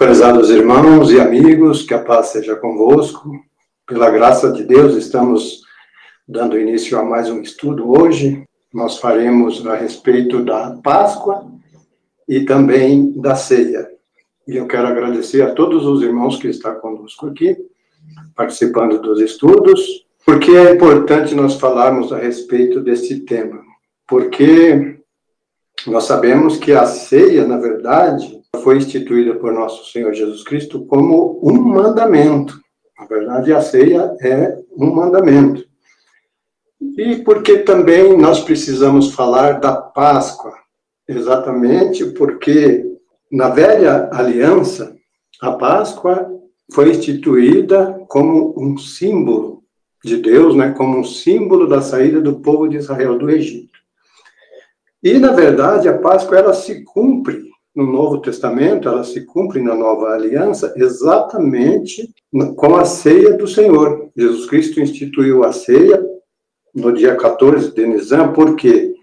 Prezados irmãos e amigos, que a paz seja convosco. Pela graça de Deus, estamos dando início a mais um estudo hoje. Nós faremos a respeito da Páscoa e também da ceia. E eu quero agradecer a todos os irmãos que estão conosco aqui, participando dos estudos, porque é importante nós falarmos a respeito desse tema. Porque nós sabemos que a ceia, na verdade, foi instituída por nosso Senhor Jesus Cristo como um mandamento. Na verdade, a ceia é um mandamento. E porque também nós precisamos falar da Páscoa, exatamente porque na velha aliança, a Páscoa foi instituída como um símbolo de Deus, né, como um símbolo da saída do povo de Israel do Egito. E, na verdade, a Páscoa ela se cumpre no Novo Testamento, ela se cumpre na Nova Aliança exatamente com a ceia do Senhor. Jesus Cristo instituiu a ceia no dia 14 de Nisan, por quê?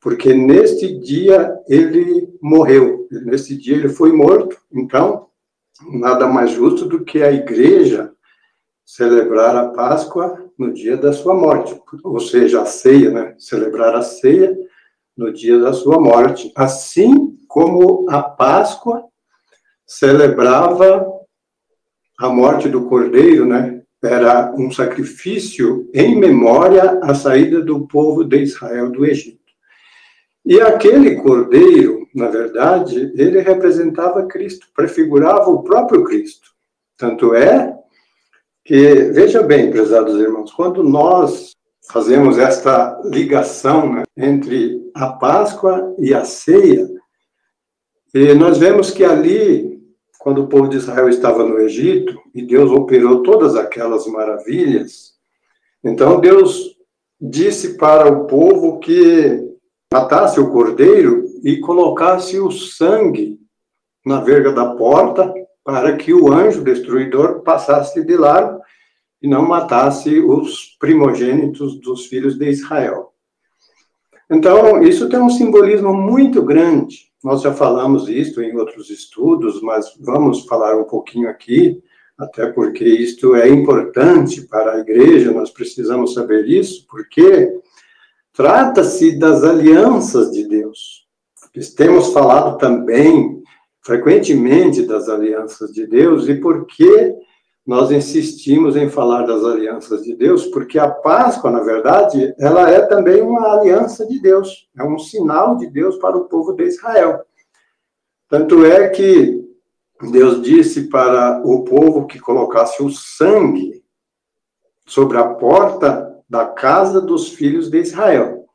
Porque neste dia ele morreu, neste dia ele foi morto, então nada mais justo do que a igreja celebrar a Páscoa no dia da sua morte, ou seja, a ceia, né? Celebrar a ceia no dia da sua morte. Assim como a Páscoa celebrava a morte do cordeiro, né? Era um sacrifício em memória à saída do povo de Israel do Egito. E aquele cordeiro, na verdade, ele representava Cristo, prefigurava o próprio Cristo. Tanto é que, veja bem, prezados irmãos, quando nós fazemos esta ligação né, entre a Páscoa e a ceia, e nós vemos que ali, quando o povo de Israel estava no Egito, e Deus operou todas aquelas maravilhas, então Deus disse para o povo que matasse o cordeiro e colocasse o sangue na verga da porta para que o anjo destruidor passasse de largo e não matasse os primogênitos dos filhos de Israel. Então, isso tem um simbolismo muito grande nós já falamos isso em outros estudos, mas vamos falar um pouquinho aqui, até porque isto é importante para a igreja, nós precisamos saber isso, porque trata-se das alianças de Deus. Temos falado também frequentemente das alianças de Deus e por que nós insistimos em falar das alianças de Deus, porque a Páscoa, na verdade, ela é também uma aliança de Deus, é um sinal de Deus para o povo de Israel. Tanto é que Deus disse para o povo que colocasse o sangue sobre a porta da casa dos filhos de Israel.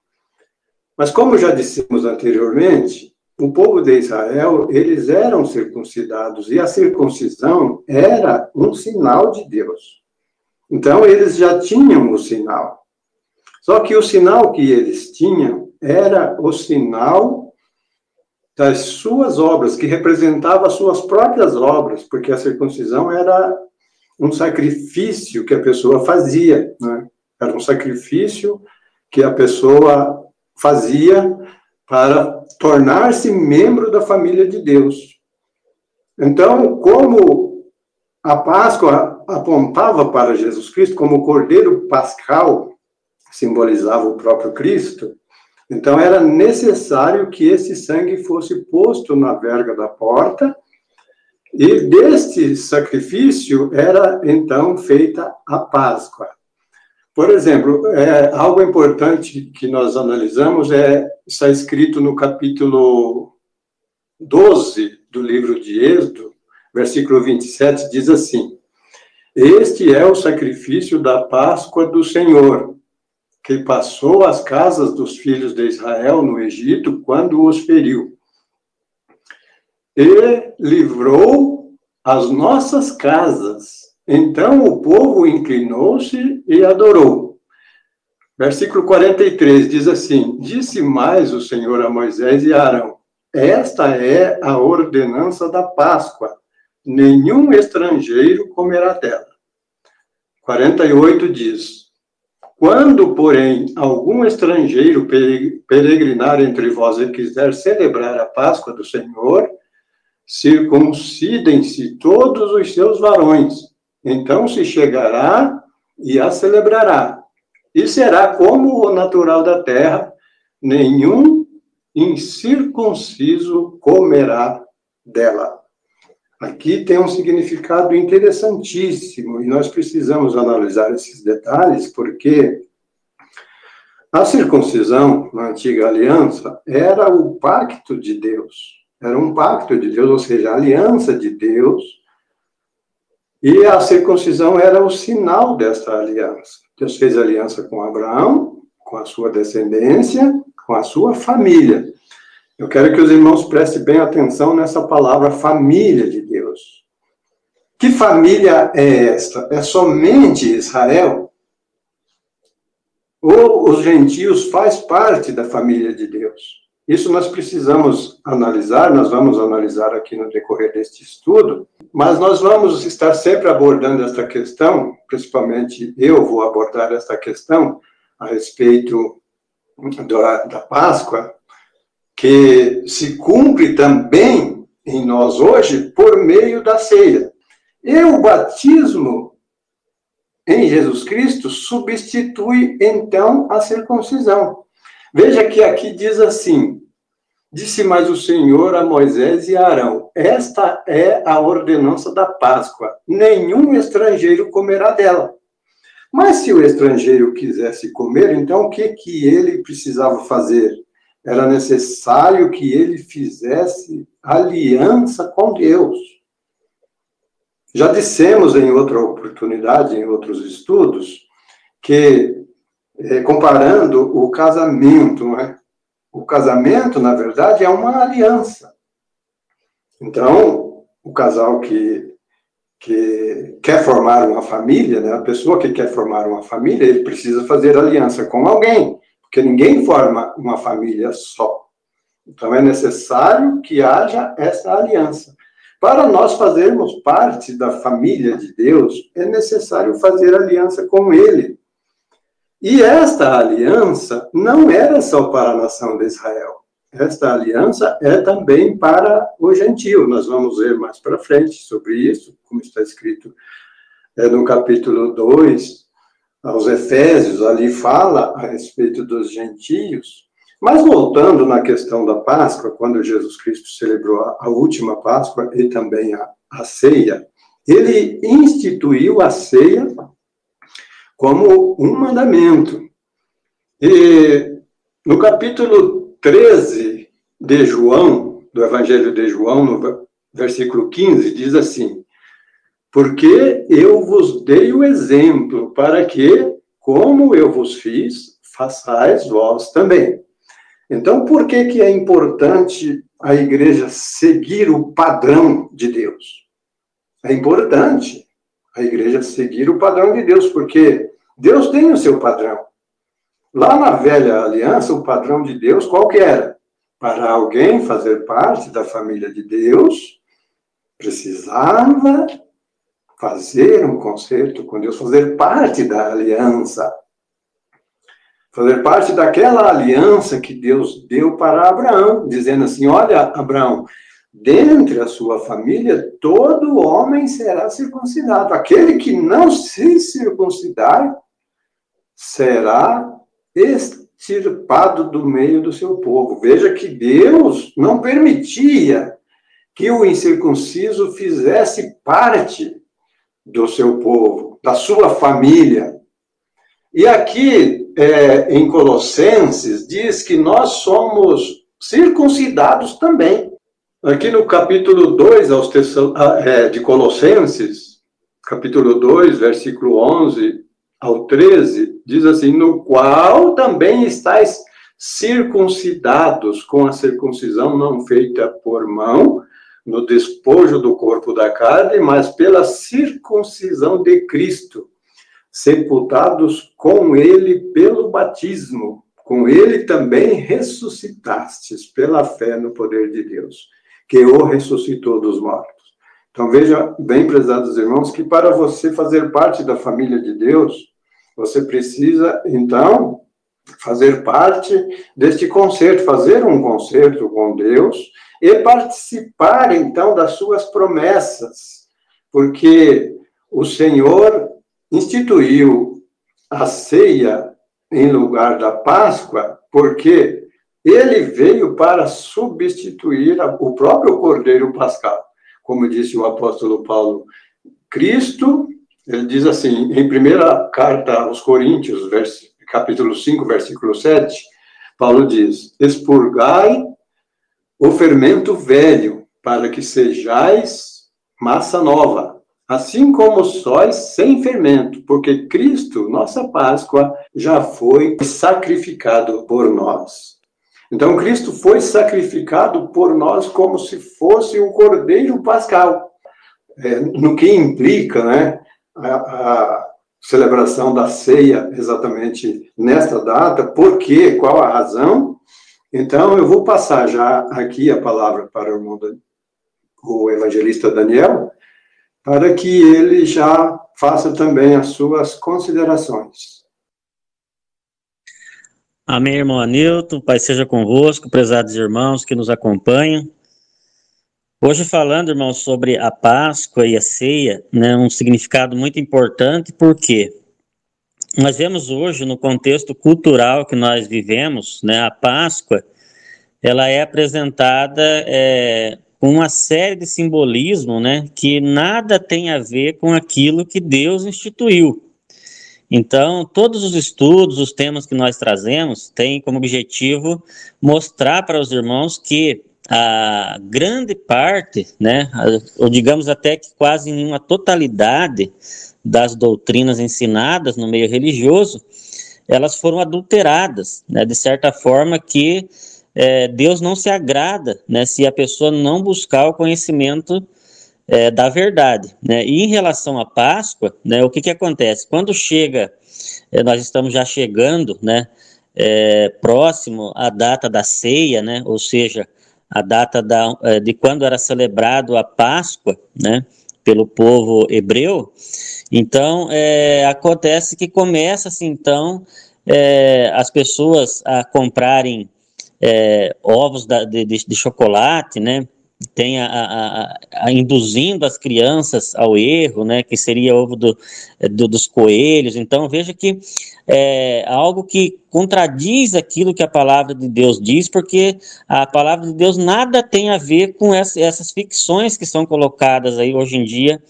Mas como já dissemos anteriormente, o povo de Israel, eles eram circuncidados, e a circuncisão era um sinal de Deus. Então, eles já tinham o sinal. Só que o sinal que eles tinham era o sinal das suas obras, que representava as suas próprias obras, porque a circuncisão era um sacrifício que a pessoa fazia, né? Era um sacrifício que a pessoa fazia para tornar-se membro da família de Deus. Então, como a Páscoa apontava para Jesus Cristo, como o cordeiro pascal simbolizava o próprio Cristo, então era necessário que esse sangue fosse posto na verga da porta, e deste sacrifício era então feita a Páscoa. Por exemplo, é, algo importante que nós analisamos é está escrito no capítulo 12 do livro de Êxodo, versículo 27, diz assim: Este é o sacrifício da Páscoa do Senhor, que passou as casas dos filhos de Israel no Egito quando os feriu. E livrou as nossas casas então o povo inclinou-se e adorou. Versículo 43 diz assim: Disse mais o Senhor a Moisés e a Arão: Esta é a ordenança da Páscoa. Nenhum estrangeiro comerá dela. 48 diz: Quando, porém, algum estrangeiro peregrinar entre vós e quiser celebrar a Páscoa do Senhor, circuncidem-se todos os seus varões. Então se chegará e a celebrará. E será como o natural da terra, nenhum incircunciso comerá dela. Aqui tem um significado interessantíssimo e nós precisamos analisar esses detalhes porque a circuncisão na antiga aliança era o pacto de Deus. Era um pacto de Deus, ou seja, a aliança de Deus. E a circuncisão era o sinal desta aliança. Deus fez aliança com Abraão, com a sua descendência, com a sua família. Eu quero que os irmãos prestem bem atenção nessa palavra família de Deus. Que família é esta? É somente Israel? Ou os gentios faz parte da família de Deus? Isso nós precisamos analisar, nós vamos analisar aqui no decorrer deste estudo, mas nós vamos estar sempre abordando esta questão, principalmente eu vou abordar esta questão a respeito da, da Páscoa, que se cumpre também em nós hoje por meio da ceia. E o batismo em Jesus Cristo substitui então a circuncisão. Veja que aqui diz assim: Disse mais o Senhor a Moisés e a Arão: Esta é a ordenança da Páscoa. Nenhum estrangeiro comerá dela. Mas se o estrangeiro quisesse comer, então o que que ele precisava fazer? era necessário que ele fizesse aliança com Deus. Já dissemos em outra oportunidade, em outros estudos, que, é, comparando o casamento, é? o casamento, na verdade, é uma aliança. Então, o casal que, que quer formar uma família, né? a pessoa que quer formar uma família, ele precisa fazer aliança com alguém porque ninguém forma uma família só. Então é necessário que haja essa aliança. Para nós fazermos parte da família de Deus, é necessário fazer aliança com Ele. E esta aliança não era só para a nação de Israel. Esta aliança é também para o gentio. Nós vamos ver mais para frente sobre isso, como está escrito é, no capítulo 2 aos Efésios, ali fala a respeito dos gentios. Mas voltando na questão da Páscoa, quando Jesus Cristo celebrou a, última Páscoa e também a, a ceia, ele instituiu a ceia como um mandamento. E no capítulo 13 de João, do Evangelho de João, no versículo 15, diz assim: porque eu vos dei o exemplo para que, como eu vos fiz, façais vós também. Então, por que, que é importante a igreja seguir o padrão de Deus? É importante a igreja seguir o padrão de Deus, porque Deus tem o seu padrão. Lá na velha aliança, o padrão de Deus qual que era? Para alguém fazer parte da família de Deus, precisava fazer um concerto com Deus, fazer parte da aliança. Fazer parte daquela aliança que Deus deu para Abraão, dizendo assim: Olha, Abraão, dentre a sua família, todo homem será circuncidado. Aquele que não se circuncidar será extirpado do meio do seu povo. Veja que Deus não permitia que o incircunciso fizesse parte do seu povo, da sua família. E aqui, é, em Colossenses, diz que nós somos circuncidados também. Aqui no capítulo 2 ah, é, de Colossenses, capítulo 2, versículo 11 ao 13, diz assim: No qual também estáis circuncidados com a circuncisão não feita por mão, no despojo do corpo da carne, mas pela circuncisão de Cristo, sepultados com ele pelo batismo, com ele também ressuscitastes pela fé no poder de Deus, que o ressuscitou dos mortos. Então veja bem, prezados irmãos, que para você fazer parte da família de Deus, você precisa então fazer parte deste concerto, fazer um concerto com Deus e participar então das suas promessas, porque o Senhor instituiu a ceia em lugar da Páscoa, porque ele veio para substituir o próprio Cordeiro Pascal. Como disse o apóstolo Paulo, Cristo, ele diz assim, em primeira carta aos Coríntios, capítulo 5, versículo 7, Paulo diz: Expurgai o fermento velho, para que sejais massa nova, assim como sóis sem fermento, porque Cristo, nossa Páscoa, já foi sacrificado por nós. Então, Cristo foi sacrificado por nós como se fosse um cordeiro pascal, é, no que implica né, a, a celebração da ceia exatamente nesta data, por quê? Qual a razão? Então, eu vou passar já aqui a palavra para o, o evangelista Daniel, para que ele já faça também as suas considerações. Amém, irmão Anilton, Pai seja convosco, prezados irmãos que nos acompanham. Hoje falando, irmãos, sobre a Páscoa e a ceia, né, um significado muito importante, porque nós vemos hoje no contexto cultural que nós vivemos, né, a Páscoa, ela é apresentada é, com uma série de simbolismo, né, que nada tem a ver com aquilo que Deus instituiu. Então, todos os estudos, os temas que nós trazemos, têm como objetivo mostrar para os irmãos que a grande parte, né, ou digamos até que quase nenhuma totalidade das doutrinas ensinadas no meio religioso, elas foram adulteradas, né, de certa forma que é, Deus não se agrada né, se a pessoa não buscar o conhecimento é, da verdade. Né? E em relação à Páscoa, né, o que, que acontece? Quando chega, é, nós estamos já chegando né, é, próximo à data da ceia, né, ou seja, a data da, é, de quando era celebrado a Páscoa né, pelo povo hebreu, então é, acontece que começa-se então as pessoas a comprarem é, ovos da, de, de, chocolate, né? Tem a, a, a, induzindo as crianças ao erro, né? Que seria ovo do, do dos coelhos. Então veja que é algo que contradiz aquilo que a palavra de Deus diz, porque a palavra de Deus nada tem a ver com essa, essas ficções que são colocadas aí hoje em dia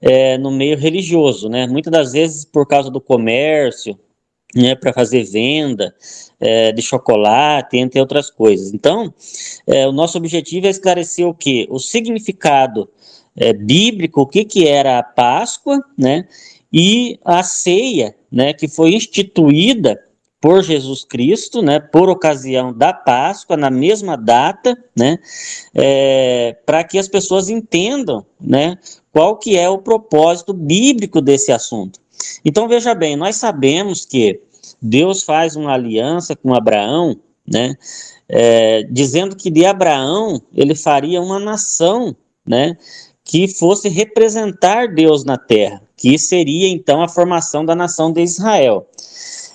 é, no meio religioso, né? Muitas das vezes por causa do comércio, né, para fazer venda é, de chocolate, entre outras coisas. Então, é, o nosso objetivo é esclarecer o que? O significado é, bíblico, o que, que era a Páscoa, né, e a ceia, né, que foi instituída por Jesus Cristo, né, por ocasião da Páscoa, na mesma data, né, é, para que as pessoas entendam, né, qual que é o propósito bíblico desse assunto. Então veja bem, nós sabemos que Deus faz uma aliança com Abraão, né, é, dizendo que de Abraão ele faria uma nação, né, que fosse representar Deus na terra, que seria então a formação da nação de Israel.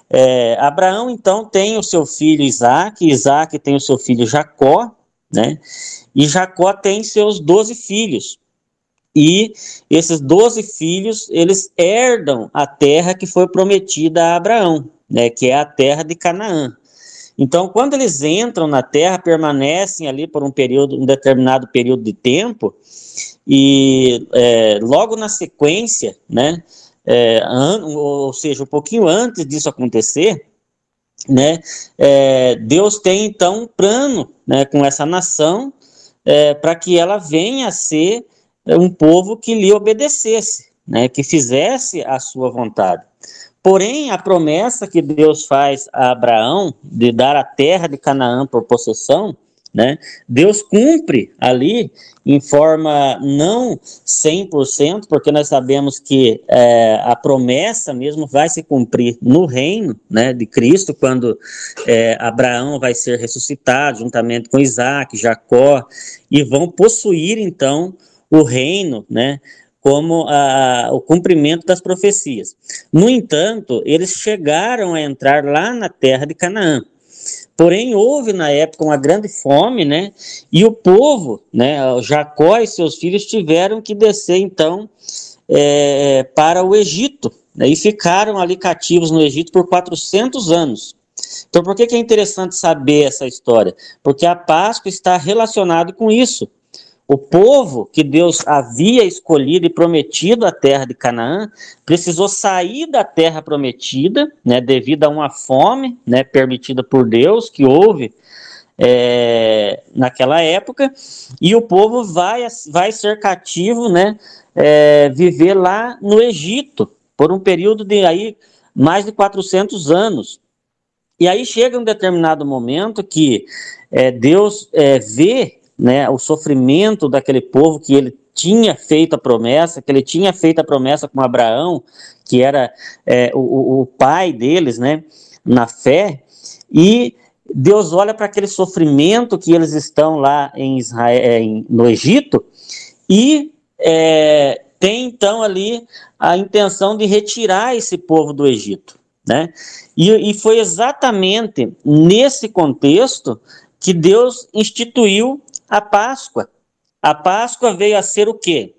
É, Abraão então tem o seu filho Isaac, Isaac tem o seu filho Jacó, né, e Jacó tem seus doze filhos. E esses doze filhos, eles herdam a terra que foi prometida a Abraão, né, que é a terra de Canaã. Então, quando eles entram na terra, permanecem ali por um período, um determinado período de tempo, e é, logo na sequência, né, é, ou seja, um pouquinho antes disso acontecer, né, é, Deus tem então um plano né, com essa nação é, para que ela venha a ser um povo que lhe obedecesse, né, que fizesse a sua vontade. Porém, a promessa que Deus faz a Abraão de dar a terra de Canaã por possessão, né, Deus cumpre ali em forma não 100%, porque nós sabemos que é, a promessa mesmo vai se cumprir no reino né, de Cristo, quando é, Abraão vai ser ressuscitado juntamente com Isaac, Jacó, e vão possuir então o reino, né, como a, o cumprimento das profecias. No entanto, eles chegaram a entrar lá na terra de Canaã. Porém, houve na época uma grande fome, né? E o povo, né, Jacó e seus filhos tiveram que descer então é, para o Egito, né, e ficaram ali cativos no Egito por 400 anos. Então, por que, que é interessante saber essa história? Porque a Páscoa está relacionado com isso. O povo que Deus havia escolhido e prometido a terra de Canaã precisou sair da terra prometida, né, devido a uma fome, né, permitida por Deus que houve é, naquela época, e o povo vai, vai ser cativo, né, é, viver lá no Egito por um período de aí mais de 400 anos. E aí chega um determinado momento que é, Deus é, vê né, o sofrimento daquele povo que ele tinha feito a promessa, que ele tinha feito a promessa com Abraão, que era é, o, o, pai deles, né, na fé, e Deus olha para aquele sofrimento que eles estão lá em Israel, é, no Egito, e é, tem então ali a intenção de retirar esse povo do Egito. Né? E, e foi exatamente nesse contexto que Deus instituiu a Páscoa. A Páscoa veio a ser o quê?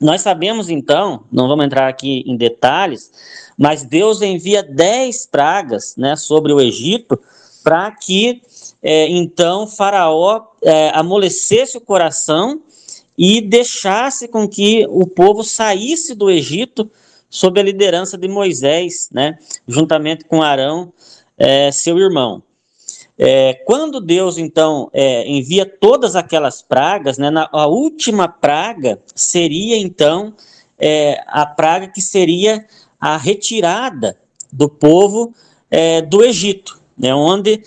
Nós sabemos então, não vamos entrar aqui em detalhes, mas Deus envia dez pragas né, sobre o Egito para que é, então Faraó é, amolecesse o coração e deixasse com que o povo saísse do Egito sob a liderança de Moisés, né, juntamente com Arão, é, seu irmão. É, quando Deus, então, é, envia todas aquelas pragas, né, na, a última praga seria, então, é, a praga que seria a retirada do povo é, do Egito, né, onde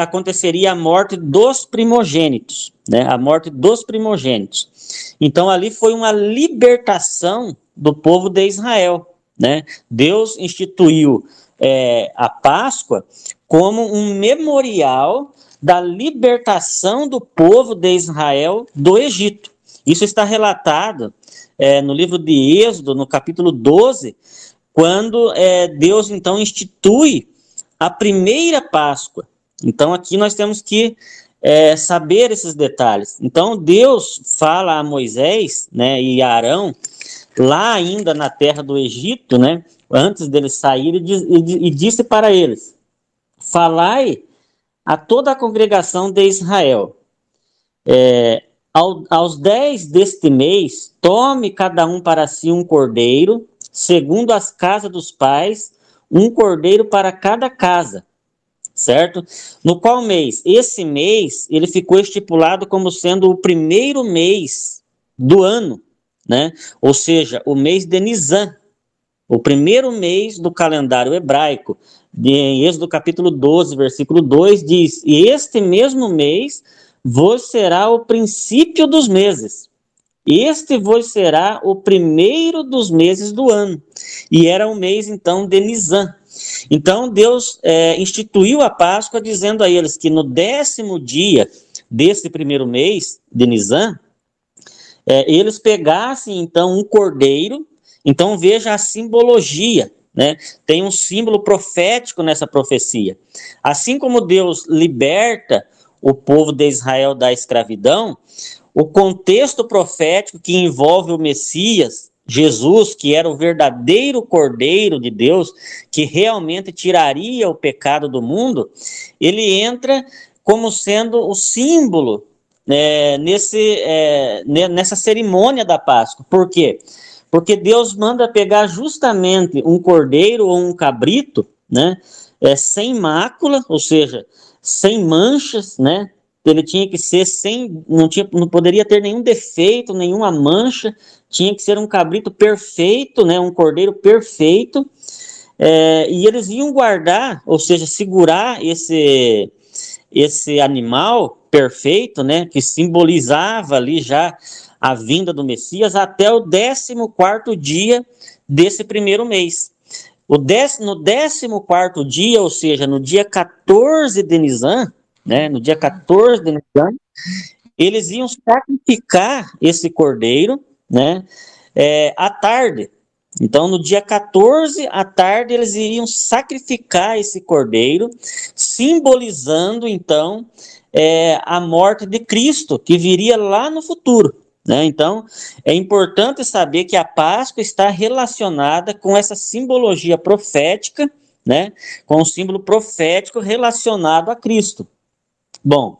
aconteceria a morte dos primogênitos, né, a morte dos primogênitos. Então, ali foi uma libertação do povo de Israel. Né? Deus instituiu é, a Páscoa como um memorial da libertação do povo de Israel do Egito. Isso está relatado é, no livro de Êxodo, no capítulo 12, quando é, Deus então institui a primeira Páscoa. Então aqui nós temos que é, saber esses detalhes. Então Deus fala a Moisés né, e a Arão lá ainda na terra do Egito, né, antes deles saírem, e, e disse para eles: Falai a toda a congregação de Israel. É, ao, aos dez deste mês, tome cada um para si um cordeiro, segundo as casas dos pais, um cordeiro para cada casa, certo? No qual mês? Esse mês, ele ficou estipulado como sendo o primeiro mês do ano, né? Ou seja, o mês de Nisan, o primeiro mês do calendário hebraico. Em Êxodo capítulo 12, versículo 2 diz: "E este mesmo mês vos será o princípio dos meses. Este vos será o primeiro dos meses do ano." E era o mês então de Nisan. Então Deus é, instituiu a Páscoa dizendo a eles que no décimo dia desse primeiro mês de Nisan, é, eles pegassem então um cordeiro, então veja a simbologia, né? Tem um símbolo profético nessa profecia. Assim como Deus liberta o povo de Israel da escravidão, o contexto profético que envolve o Messias, Jesus, que era o verdadeiro Cordeiro de Deus, que realmente tiraria o pecado do mundo, ele entra como sendo o símbolo é, nesse, é, nessa cerimônia da Páscoa. Por quê? Porque Deus manda pegar justamente um cordeiro ou um cabrito, né, é, sem mácula, ou seja, sem manchas, né, ele tinha que ser sem, não, tinha, não poderia ter nenhum defeito, nenhuma mancha, tinha que ser um cabrito perfeito, né, um cordeiro perfeito, é, e eles iam guardar, ou seja, segurar esse, esse animal perfeito, né, que simbolizava ali já a vinda do Messias, até o 14 dia desse primeiro mês. O dec, no 14 dia, ou seja, no dia 14 de Nisan, né, no dia 14 de Nisan, eles iam sacrificar esse cordeiro, né, é, à tarde. Então, no dia 14 à tarde, eles iriam sacrificar esse cordeiro, simbolizando então é, a morte de Cristo, que viria lá no futuro. Né? Então, é importante saber que a Páscoa está relacionada com essa simbologia profética, né? com o símbolo profético relacionado a Cristo. Bom,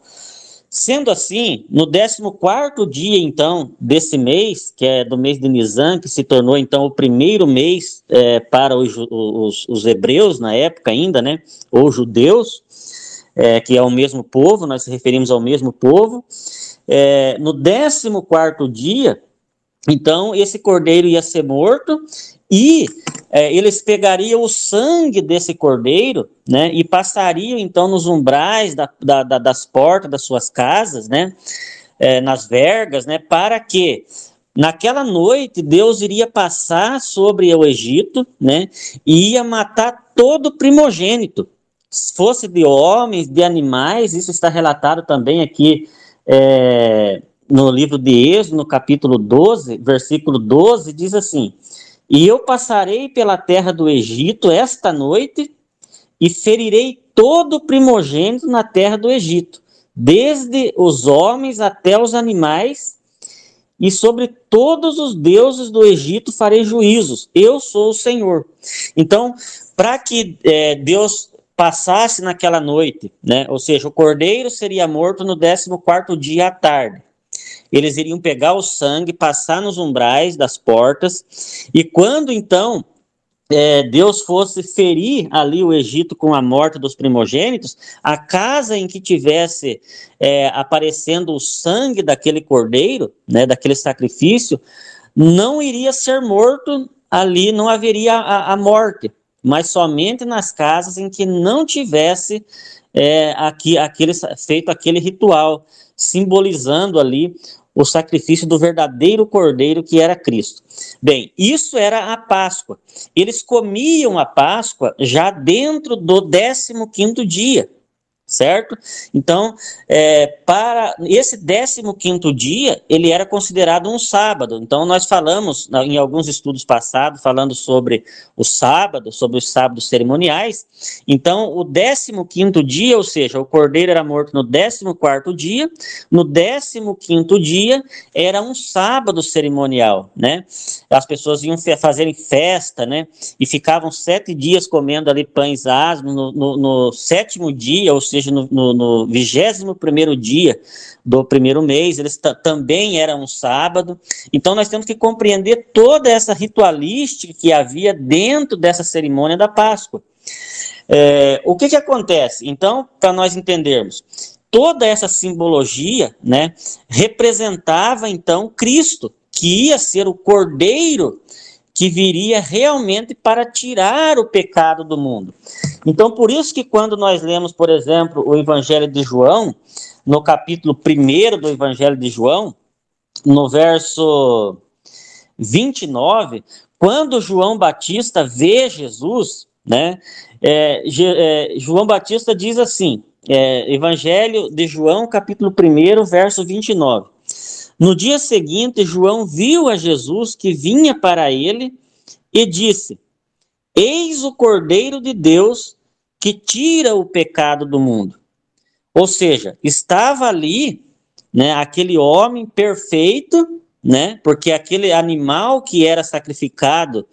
Sendo assim, no 14 dia, então, desse mês, que é do mês de Nisan, que se tornou, então, o primeiro mês é, para os, os, os, hebreus, na época ainda, né, ou judeus, é, que é o mesmo povo, nós nos referimos ao mesmo povo, é, no 14 dia, então, esse cordeiro ia ser morto e é, eles pegariam o sangue desse cordeiro, né, e passariam então nos umbrais da, da, da, das portas das suas casas, né, é, nas vergas, né, para que naquela noite Deus iria passar sobre o Egito, né, e ia matar todo primogênito, se fosse de homens, de animais, isso está relatado também aqui é, no livro de Êxodo, no capítulo 12, versículo 12, diz assim: e eu passarei pela terra do Egito esta noite e ferirei todo primogênito na terra do Egito, desde os homens até os animais, e sobre todos os deuses do Egito farei juízos. Eu sou o Senhor. Então, para que é, Deus passasse naquela noite, né? Ou seja, o cordeiro seria morto no 14 quarto dia à tarde eles iriam pegar o sangue, passar nos umbrais das portas, e quando então é, Deus fosse ferir ali o Egito com a morte dos primogênitos, a casa em que tivesse é, aparecendo o sangue daquele cordeiro, né, daquele sacrifício, não iria ser morto ali, não haveria a, a morte, mas somente nas casas em que não tivesse é, aqui, aquele, feito aquele ritual, simbolizando ali o sacrifício do verdadeiro cordeiro que era Cristo. Bem, isso era a Páscoa. Eles comiam a Páscoa já dentro do 15 quinto dia certo? Então, é, para esse 15 dia, ele era considerado um sábado. Então, nós falamos em alguns estudos passados, falando sobre o sábado, sobre os sábados cerimoniais. Então, o 15 dia, ou seja, o cordeiro era morto no 14 dia, no 15 dia era um sábado cerimonial, né? As pessoas iam fazerem festa, né? E ficavam sete dias comendo ali pães asmos, no, no, no sétimo dia, ou seja, seja, no vigésimo primeiro dia do primeiro mês, eles também era um sábado. Então nós temos que compreender toda essa ritualística que havia dentro dessa cerimônia da Páscoa. É, o que que acontece? Então, para nós entendermos, toda essa simbologia, né, representava então Cristo, que ia ser o Cordeiro que viria realmente para tirar o pecado do mundo. Então, por isso que quando nós lemos, por exemplo, o Evangelho de João, no capítulo 1 do Evangelho de João, no verso 29, quando João Batista vê Jesus, né, é, é, João Batista diz assim, é, Evangelho de João, capítulo 1, verso 29. No dia seguinte, João viu a Jesus que vinha para ele e disse: Eis o Cordeiro de Deus que tira o pecado do mundo. Ou seja, estava ali, né, aquele homem perfeito, né, porque aquele animal que era sacrificado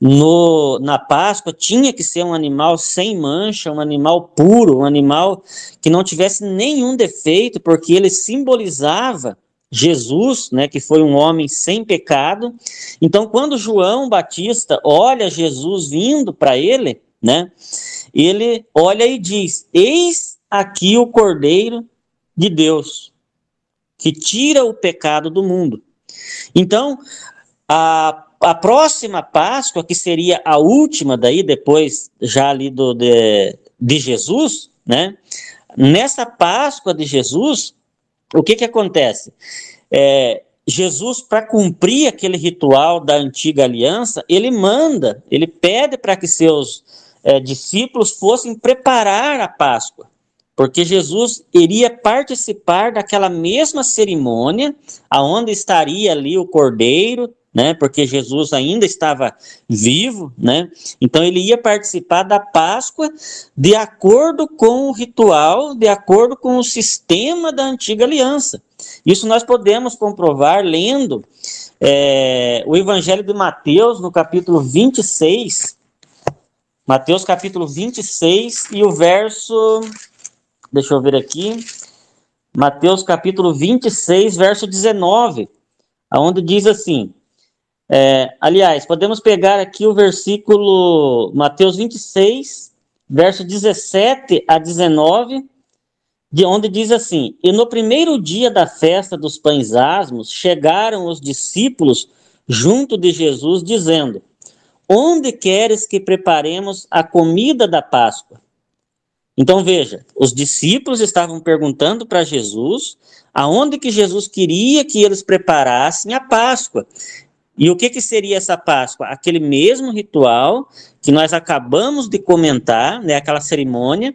no, na Páscoa tinha que ser um animal sem mancha, um animal puro, um animal que não tivesse nenhum defeito, porque ele simbolizava Jesus, né, que foi um homem sem pecado. Então, quando João Batista olha Jesus vindo para ele, né, ele olha e diz: Eis aqui o Cordeiro de Deus, que tira o pecado do mundo. Então, a, a próxima Páscoa, que seria a última daí, depois já ali do, de, de Jesus, né, nessa Páscoa de Jesus, o que que acontece? É, Jesus, para cumprir aquele ritual da antiga aliança, ele manda, ele pede para que seus é, discípulos fossem preparar a Páscoa, porque Jesus iria participar daquela mesma cerimônia, aonde estaria ali o cordeiro, né? Porque Jesus ainda estava vivo, né? Então ele ia participar da Páscoa de acordo com o ritual, de acordo com o sistema da antiga aliança. Isso nós podemos comprovar lendo é, o Evangelho de Mateus, no capítulo 26. Mateus, capítulo 26, e o verso. Deixa eu ver aqui. Mateus, capítulo 26, verso 19, aonde diz assim: é, aliás, podemos pegar aqui o versículo Mateus 26, verso 17 a 19, de onde diz assim: E no primeiro dia da festa dos pães asmos, chegaram os discípulos junto de Jesus, dizendo: Onde queres que preparemos a comida da Páscoa? Então veja, os discípulos estavam perguntando para Jesus aonde que Jesus queria que eles preparassem a Páscoa. E o que, que seria essa Páscoa? Aquele mesmo ritual que nós acabamos de comentar, né, aquela cerimônia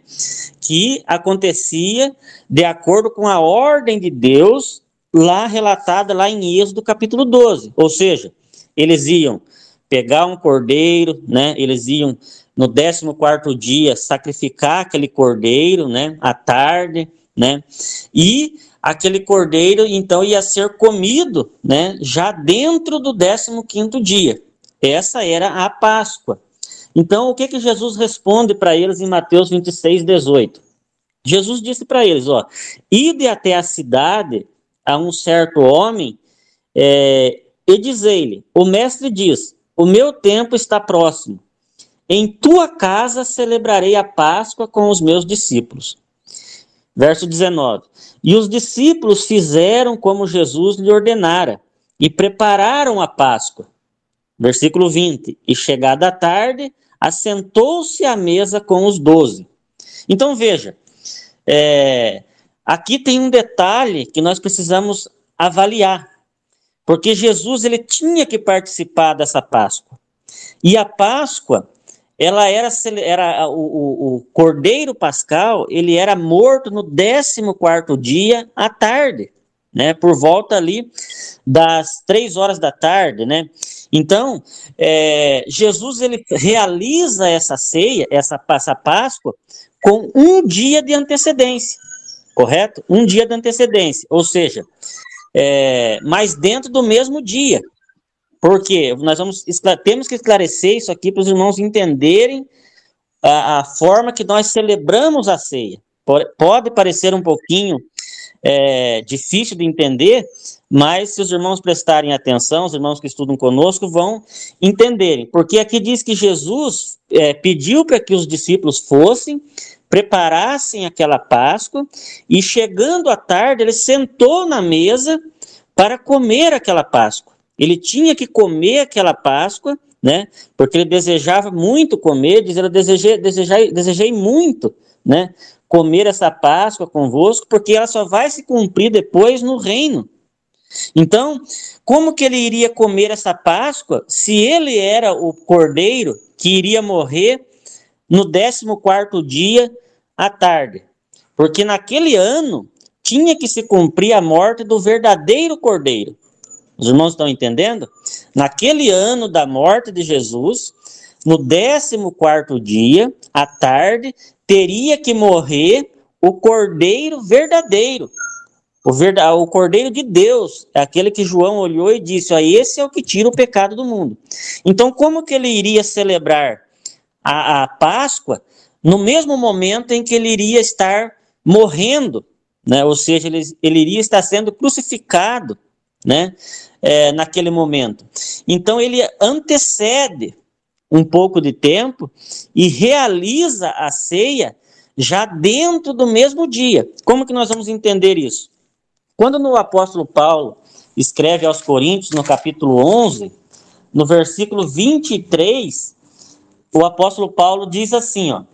que acontecia de acordo com a ordem de Deus lá relatada lá em Êxodo capítulo 12. Ou seja, eles iam pegar um cordeiro, né, eles iam no 14 dia sacrificar aquele cordeiro, né, à tarde, né, e aquele cordeiro então ia ser comido, né, já dentro do 15º dia. Essa era a Páscoa. Então, o que que Jesus responde para eles em Mateus 26, 18? Jesus disse para eles, ó, ide até a cidade a um certo homem é, e dizei-lhe, o mestre diz, o meu tempo está próximo, em tua casa celebrarei a Páscoa com os meus discípulos. Verso 19. E os discípulos fizeram como Jesus lhe ordenara e prepararam a Páscoa. Versículo 20. E chegada a tarde, assentou-se à mesa com os doze. Então veja, é, aqui tem um detalhe que nós precisamos avaliar, porque Jesus ele tinha que participar dessa Páscoa. E a Páscoa ela era, era o, o, o, cordeiro pascal, ele era morto no 14 dia à tarde, né, por volta ali das três horas da tarde, né, então, é, Jesus, ele realiza essa ceia, essa, essa Páscoa, com um dia de antecedência, correto? Um dia de antecedência, ou seja, é, mas dentro do mesmo dia, porque nós vamos temos que esclarecer isso aqui para os irmãos entenderem a, a, forma que nós celebramos a ceia. Pode parecer um pouquinho é, difícil de entender, mas se os irmãos prestarem atenção, os irmãos que estudam conosco vão entenderem. Porque aqui diz que Jesus é, pediu para que os discípulos fossem, preparassem aquela Páscoa, e chegando à tarde, ele sentou na mesa para comer aquela Páscoa. Ele tinha que comer aquela Páscoa, né? Porque ele desejava muito comer, diz, eu desejei, desejei, desejei muito, né? Comer essa Páscoa convosco, porque ela só vai se cumprir depois no reino. Então, como que ele iria comer essa Páscoa se ele era o cordeiro que iria morrer no 14 dia à tarde? Porque naquele ano tinha que se cumprir a morte do verdadeiro cordeiro. Os irmãos estão entendendo? Naquele ano da morte de Jesus, no 14 dia, à tarde, teria que morrer o cordeiro verdadeiro. O, verda, o cordeiro de Deus, aquele que João olhou e disse: ó, esse é o que tira o pecado do mundo. Então, como que ele iria celebrar a, a Páscoa no mesmo momento em que ele iria estar morrendo, né? ou seja, ele, ele iria estar sendo crucificado, né? é, naquele momento. Então ele antecede um pouco de tempo e realiza a ceia já dentro do mesmo dia. Como que nós vamos entender isso? Quando no apóstolo Paulo escreve aos Coríntios, no capítulo 11, no versículo 23, o apóstolo Paulo diz assim, ó,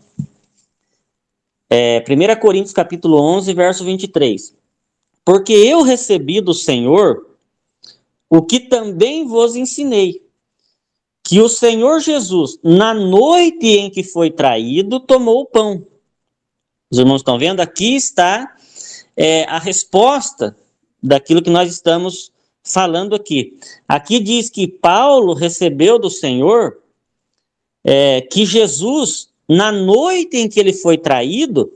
é, 1 Coríntios capítulo 11, verso 23, Porque eu recebi do Senhor o que também vos ensinei, que o Senhor Jesus, na noite em que foi traído, tomou o pão. Os irmãos estão vendo? Aqui está é, a resposta daquilo que nós estamos falando aqui. Aqui diz que Paulo recebeu do Senhor é, que Jesus, na noite em que ele foi traído,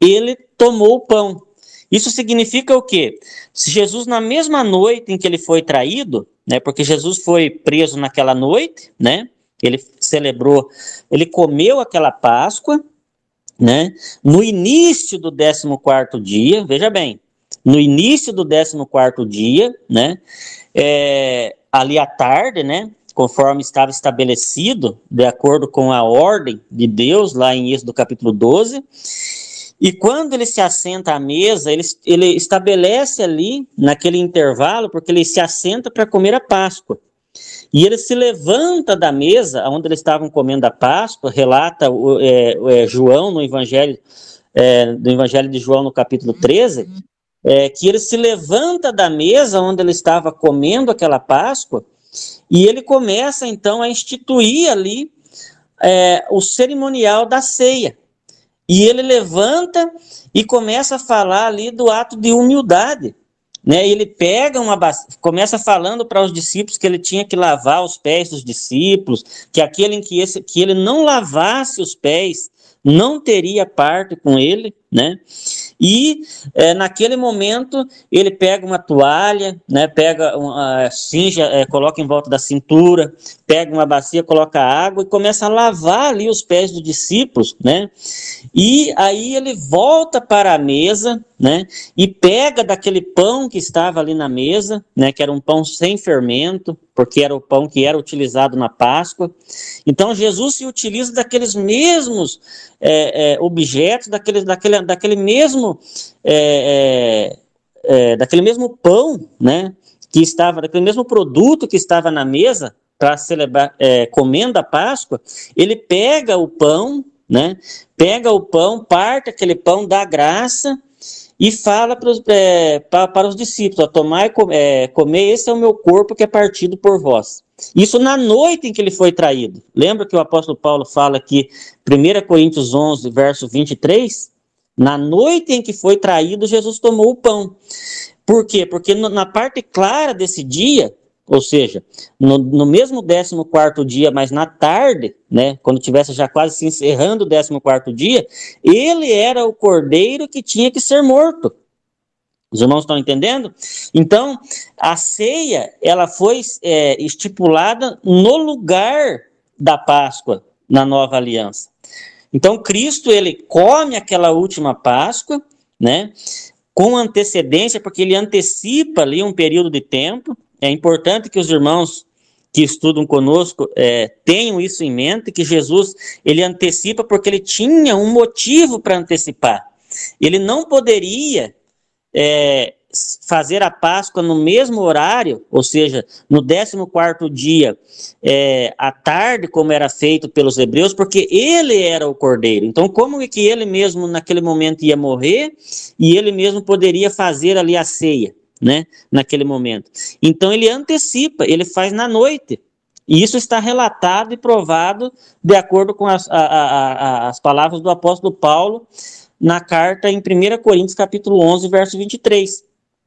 ele tomou o pão. Isso significa o quê? Se Jesus, na mesma noite em que ele foi traído, né, porque Jesus foi preso naquela noite, né, ele celebrou, ele comeu aquela Páscoa, né, no início do 14 dia, veja bem, no início do 14 dia, né, é, ali à tarde, né, conforme estava estabelecido, de acordo com a ordem de Deus, lá em Êxodo capítulo 12. E quando ele se assenta à mesa, ele, ele estabelece ali, naquele intervalo, porque ele se assenta para comer a Páscoa. E ele se levanta da mesa onde eles estavam comendo a Páscoa, relata o, é, é, João no Evangelho, é, do Evangelho de João no capítulo 13, é, que ele se levanta da mesa onde ele estava comendo aquela Páscoa e ele começa então a instituir ali é, o cerimonial da ceia. E ele levanta e começa a falar ali do ato de humildade. Né, ele pega uma começa falando para os discípulos que ele tinha que lavar os pés dos discípulos, que aquele em que, esse, que ele não lavasse os pés não teria parte com ele, né? E é, naquele momento ele pega uma toalha, né? Pega uma cinja, é, coloca em volta da cintura, pega uma bacia, coloca água e começa a lavar ali os pés dos discípulos, né? E aí ele volta para a mesa, né? E pega daquele pão que estava ali na mesa, né? Que era um pão sem fermento, porque era o pão que era utilizado na Páscoa. Então Jesus se utiliza daqueles mesmos é, objetos, daquele, daquele, daquele mesmo é, é, é, daquele mesmo pão, né? Que estava, daquele mesmo produto que estava na mesa para celebrar, é, comendo a Páscoa, ele pega o pão, né? Pega o pão, parte aquele pão, dá graça e fala para os, é, para, para os discípulos: tomar e é, comer, esse é o meu corpo que é partido por vós. Isso na noite em que ele foi traído. Lembra que o apóstolo Paulo fala aqui, 1 Coríntios 11, verso 23? Na noite em que foi traído, Jesus tomou o pão. Por quê? Porque na parte clara desse dia, ou seja, no, no mesmo 14 dia, mas na tarde, né, quando tivesse já quase se encerrando o 14 dia, ele era o cordeiro que tinha que ser morto. Os irmãos estão entendendo? Então, a ceia, ela foi é, estipulada no lugar da Páscoa na nova aliança. Então, Cristo, ele come aquela última Páscoa, né, com antecedência, porque ele antecipa ali um período de tempo, é importante que os irmãos que estudam conosco é, tenham isso em mente, que Jesus ele antecipa porque ele tinha um motivo para antecipar. Ele não poderia é, fazer a Páscoa no mesmo horário, ou seja, no 14 dia é, à tarde, como era feito pelos hebreus, porque ele era o cordeiro. Então, como é que ele mesmo naquele momento ia morrer e ele mesmo poderia fazer ali a ceia? né, naquele momento. Então ele antecipa, ele faz na noite. E isso está relatado e provado de acordo com as, a, a, a, as palavras do apóstolo Paulo na carta em 1 Coríntios capítulo 11, verso 23.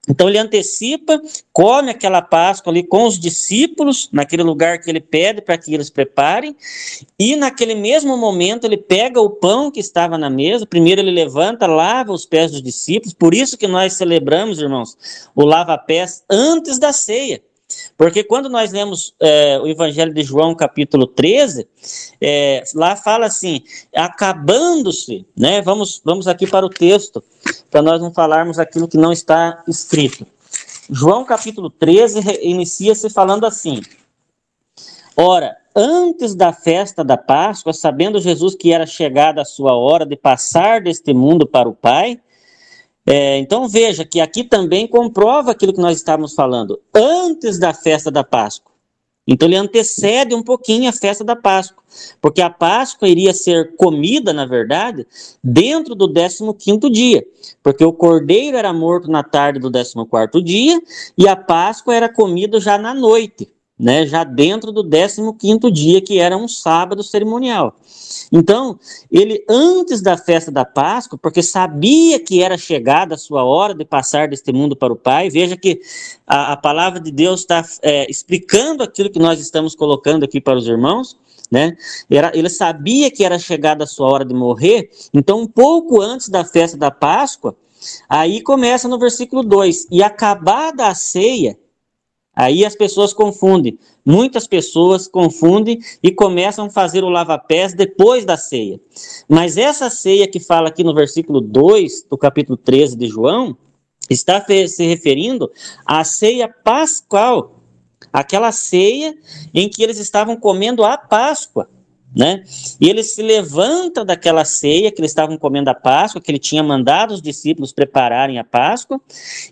Então ele antecipa, come aquela Páscoa ali com os discípulos, naquele lugar que ele pede para que eles preparem, e naquele mesmo momento ele pega o pão que estava na mesa, primeiro ele levanta, lava os pés dos discípulos, por isso que nós celebramos, irmãos, o lava-pés antes da ceia. Porque quando nós lemos é, o Evangelho de João, capítulo 13, é, lá fala assim: acabando-se, né? Vamos, vamos aqui para o texto, para nós não falarmos aquilo que não está escrito. João, capítulo 13, inicia-se falando assim: Ora, antes da festa da Páscoa, sabendo Jesus que era chegada a sua hora de passar deste mundo para o Pai, é, então veja que aqui também comprova aquilo que nós estávamos falando, antes da festa da Páscoa. Então ele antecede um pouquinho a festa da Páscoa, porque a Páscoa iria ser comida, na verdade, dentro do 15º dia, porque o cordeiro era morto na tarde do 14º dia e a Páscoa era comida já na noite, né, já dentro do 15 dia, que era um sábado cerimonial. Então, ele, antes da festa da Páscoa, porque sabia que era chegada a sua hora de passar deste mundo para o Pai, veja que a, a palavra de Deus está é, explicando aquilo que nós estamos colocando aqui para os irmãos, né? Era, ele sabia que era chegada a sua hora de morrer, então, um pouco antes da festa da Páscoa, aí começa no versículo 2: e acabada a ceia, Aí as pessoas confundem. Muitas pessoas confundem e começam a fazer o lava-pés depois da ceia. Mas essa ceia que fala aqui no versículo 2 do capítulo 13 de João, está se referindo à ceia pascal, aquela ceia em que eles estavam comendo a Páscoa né? E ele se levanta daquela ceia que eles estavam comendo a Páscoa, que ele tinha mandado os discípulos prepararem a Páscoa,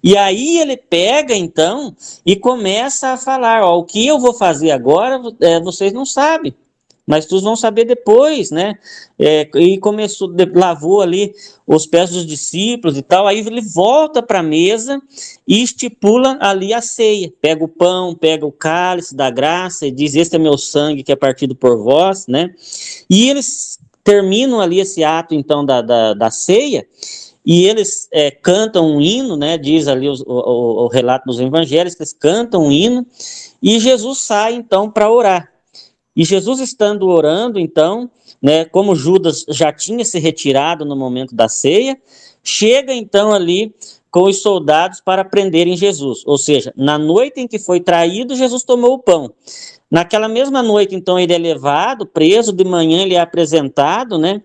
e aí ele pega então e começa a falar: ó, o que eu vou fazer agora, é, vocês não sabem mas todos vão saber depois, né? É, e começou, lavou ali os pés dos discípulos e tal, aí ele volta para a mesa e estipula ali a ceia. Pega o pão, pega o cálice da graça e diz: Este é meu sangue que é partido por vós, né? E eles terminam ali esse ato, então, da, da, da ceia. E eles é, cantam um hino, né? Diz ali o, o, o relato dos evangelhos, que eles cantam um hino, e Jesus sai então para orar. E Jesus estando orando, então, né, como Judas já tinha se retirado no momento da ceia, chega então ali com os soldados para prenderem Jesus. Ou seja, na noite em que foi traído, Jesus tomou o pão. Naquela mesma noite, então, ele é levado, preso, de manhã ele é apresentado, né,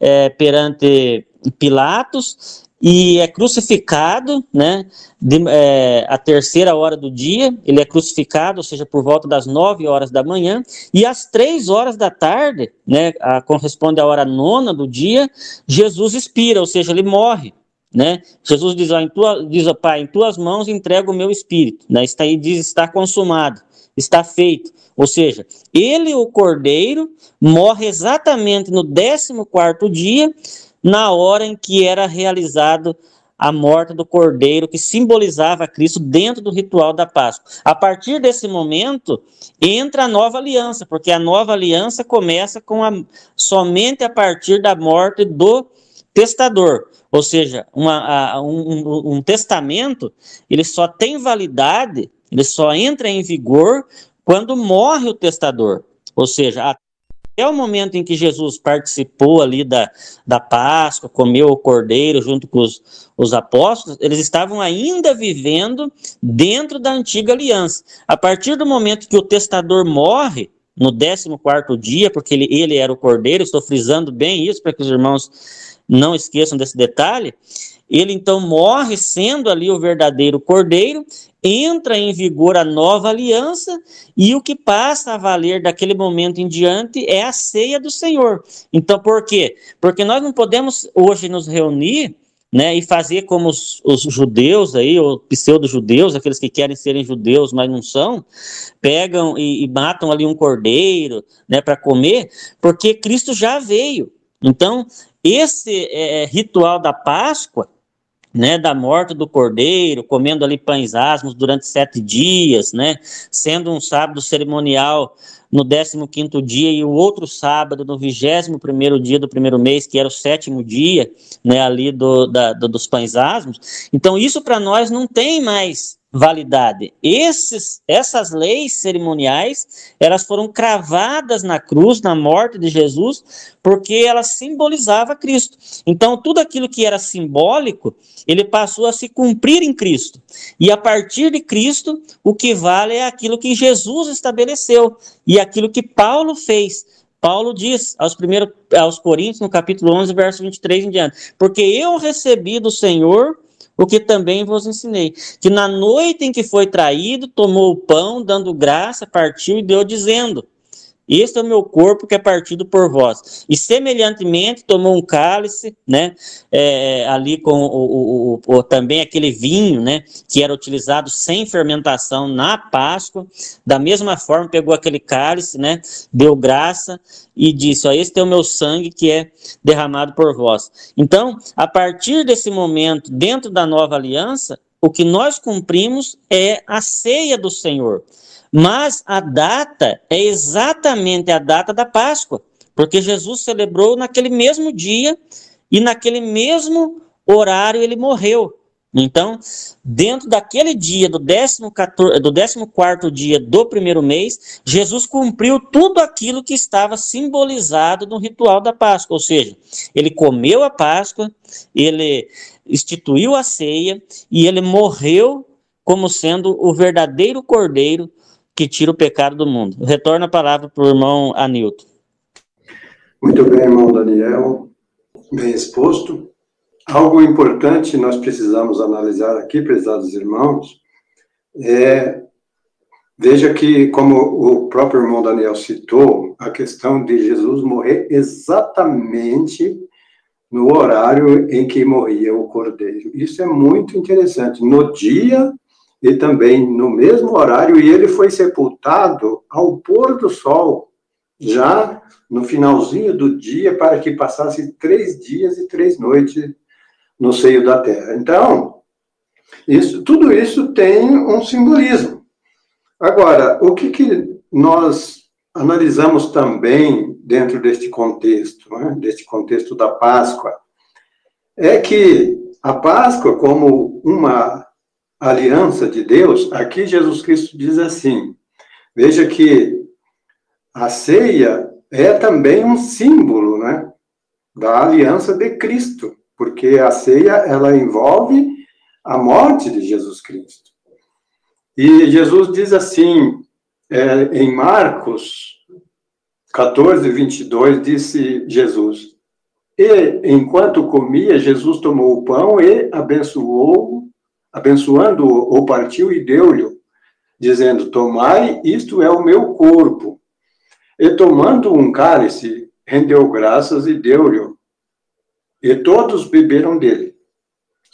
é, perante Pilatos, e é crucificado, né, de, é, a terceira hora do dia, ele é crucificado, ou seja, por volta das nove horas da manhã, e às três horas da tarde, né, a, corresponde à hora nona do dia, Jesus expira, ou seja, ele morre, né, Jesus diz, ó, em tua, diz, ó, Pai, em tuas mãos entrego o meu espírito, né, está aí, diz, está consumado, está feito, ou seja, ele, o cordeiro, morre exatamente no décimo quarto dia, na hora em que era realizado a morte do cordeiro, que simbolizava Cristo dentro do ritual da Páscoa. A partir desse momento, entra a nova aliança, porque a nova aliança começa com a, somente a partir da morte do testador. Ou seja, uma, a, um, um testamento, ele só tem validade, ele só entra em vigor quando morre o testador. Ou seja, até o momento em que Jesus participou ali da, da Páscoa, comeu o cordeiro junto com os, os apóstolos, eles estavam ainda vivendo dentro da antiga aliança. A partir do momento que o testador morre, no 14 dia, porque ele, ele era o cordeiro, estou frisando bem isso para que os irmãos não esqueçam desse detalhe. Ele então morre sendo ali o verdadeiro cordeiro, entra em vigor a nova aliança e o que passa a valer daquele momento em diante é a ceia do Senhor. Então, por quê? Porque nós não podemos hoje nos reunir né, e fazer como os, os judeus aí, ou pseudo-judeus, aqueles que querem serem judeus, mas não são, pegam e, e matam ali um cordeiro, né, para comer, porque Cristo já veio. Então, esse é, ritual da Páscoa, né, da morte do cordeiro, comendo ali pães asmos durante sete dias, né, sendo um sábado cerimonial no 15 dia e o outro sábado no 21 dia do primeiro mês, que era o sétimo dia, né, ali do, da, do, dos pães asmos. Então, isso para nós não tem mais validade. Esses, essas leis cerimoniais, elas foram cravadas na cruz, na morte de Jesus, porque elas simbolizavam Cristo. Então, tudo aquilo que era simbólico, ele passou a se cumprir em Cristo. E a partir de Cristo, o que vale é aquilo que Jesus estabeleceu e aquilo que Paulo fez. Paulo diz aos, primeiros, aos Coríntios, no capítulo 11, verso 23 em diante: Porque eu recebi do Senhor o que também vos ensinei. Que na noite em que foi traído, tomou o pão, dando graça, partiu e deu, dizendo: este é o meu corpo que é partido por vós. E semelhantemente tomou um cálice, né, é, ali com o, o, o, também aquele vinho, né, que era utilizado sem fermentação na Páscoa. Da mesma forma pegou aquele cálice, né, deu graça e disse: ó, este é o meu sangue que é derramado por vós. Então, a partir desse momento, dentro da nova aliança, o que nós cumprimos é a ceia do Senhor. Mas a data é exatamente a data da Páscoa, porque Jesus celebrou naquele mesmo dia e naquele mesmo horário ele morreu. Então, dentro daquele dia, do 14, do 14 dia do primeiro mês, Jesus cumpriu tudo aquilo que estava simbolizado no ritual da Páscoa. Ou seja, ele comeu a Páscoa, ele instituiu a ceia e ele morreu como sendo o verdadeiro cordeiro que tira o pecado do mundo. Retorno a palavra para o irmão Anilton. Muito bem, irmão Daniel, bem exposto. Algo importante nós precisamos analisar aqui, prezados irmãos, é veja que, como o próprio irmão Daniel citou, a questão de Jesus morrer exatamente no horário em que morria o cordeiro. Isso é muito interessante. No dia e também no mesmo horário, e ele foi sepultado ao pôr do sol, já no finalzinho do dia, para que passasse três dias e três noites no seio da terra. Então, isso, tudo isso tem um simbolismo. Agora, o que, que nós analisamos também dentro deste contexto, né, deste contexto da Páscoa, é que a Páscoa, como uma aliança de Deus, aqui Jesus Cristo diz assim: veja que a ceia é também um símbolo, né, da aliança de Cristo porque a ceia ela envolve a morte de Jesus Cristo. E Jesus diz assim, é, em Marcos 14, 22, disse Jesus, e enquanto comia, Jesus tomou o pão e abençoou, abençoando-o, partiu e deu-lhe, dizendo, tomai, isto é o meu corpo. E tomando um cálice, rendeu graças e deu-lhe, e todos beberam dele.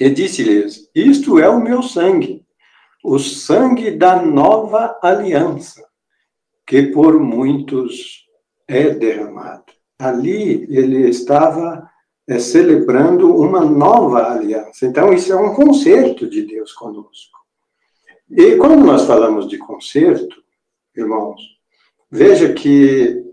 E disse-lhes: Isto é o meu sangue, o sangue da nova aliança, que por muitos é derramado. Ali ele estava é, celebrando uma nova aliança. Então, isso é um concerto de Deus conosco. E quando nós falamos de concerto, irmãos, veja que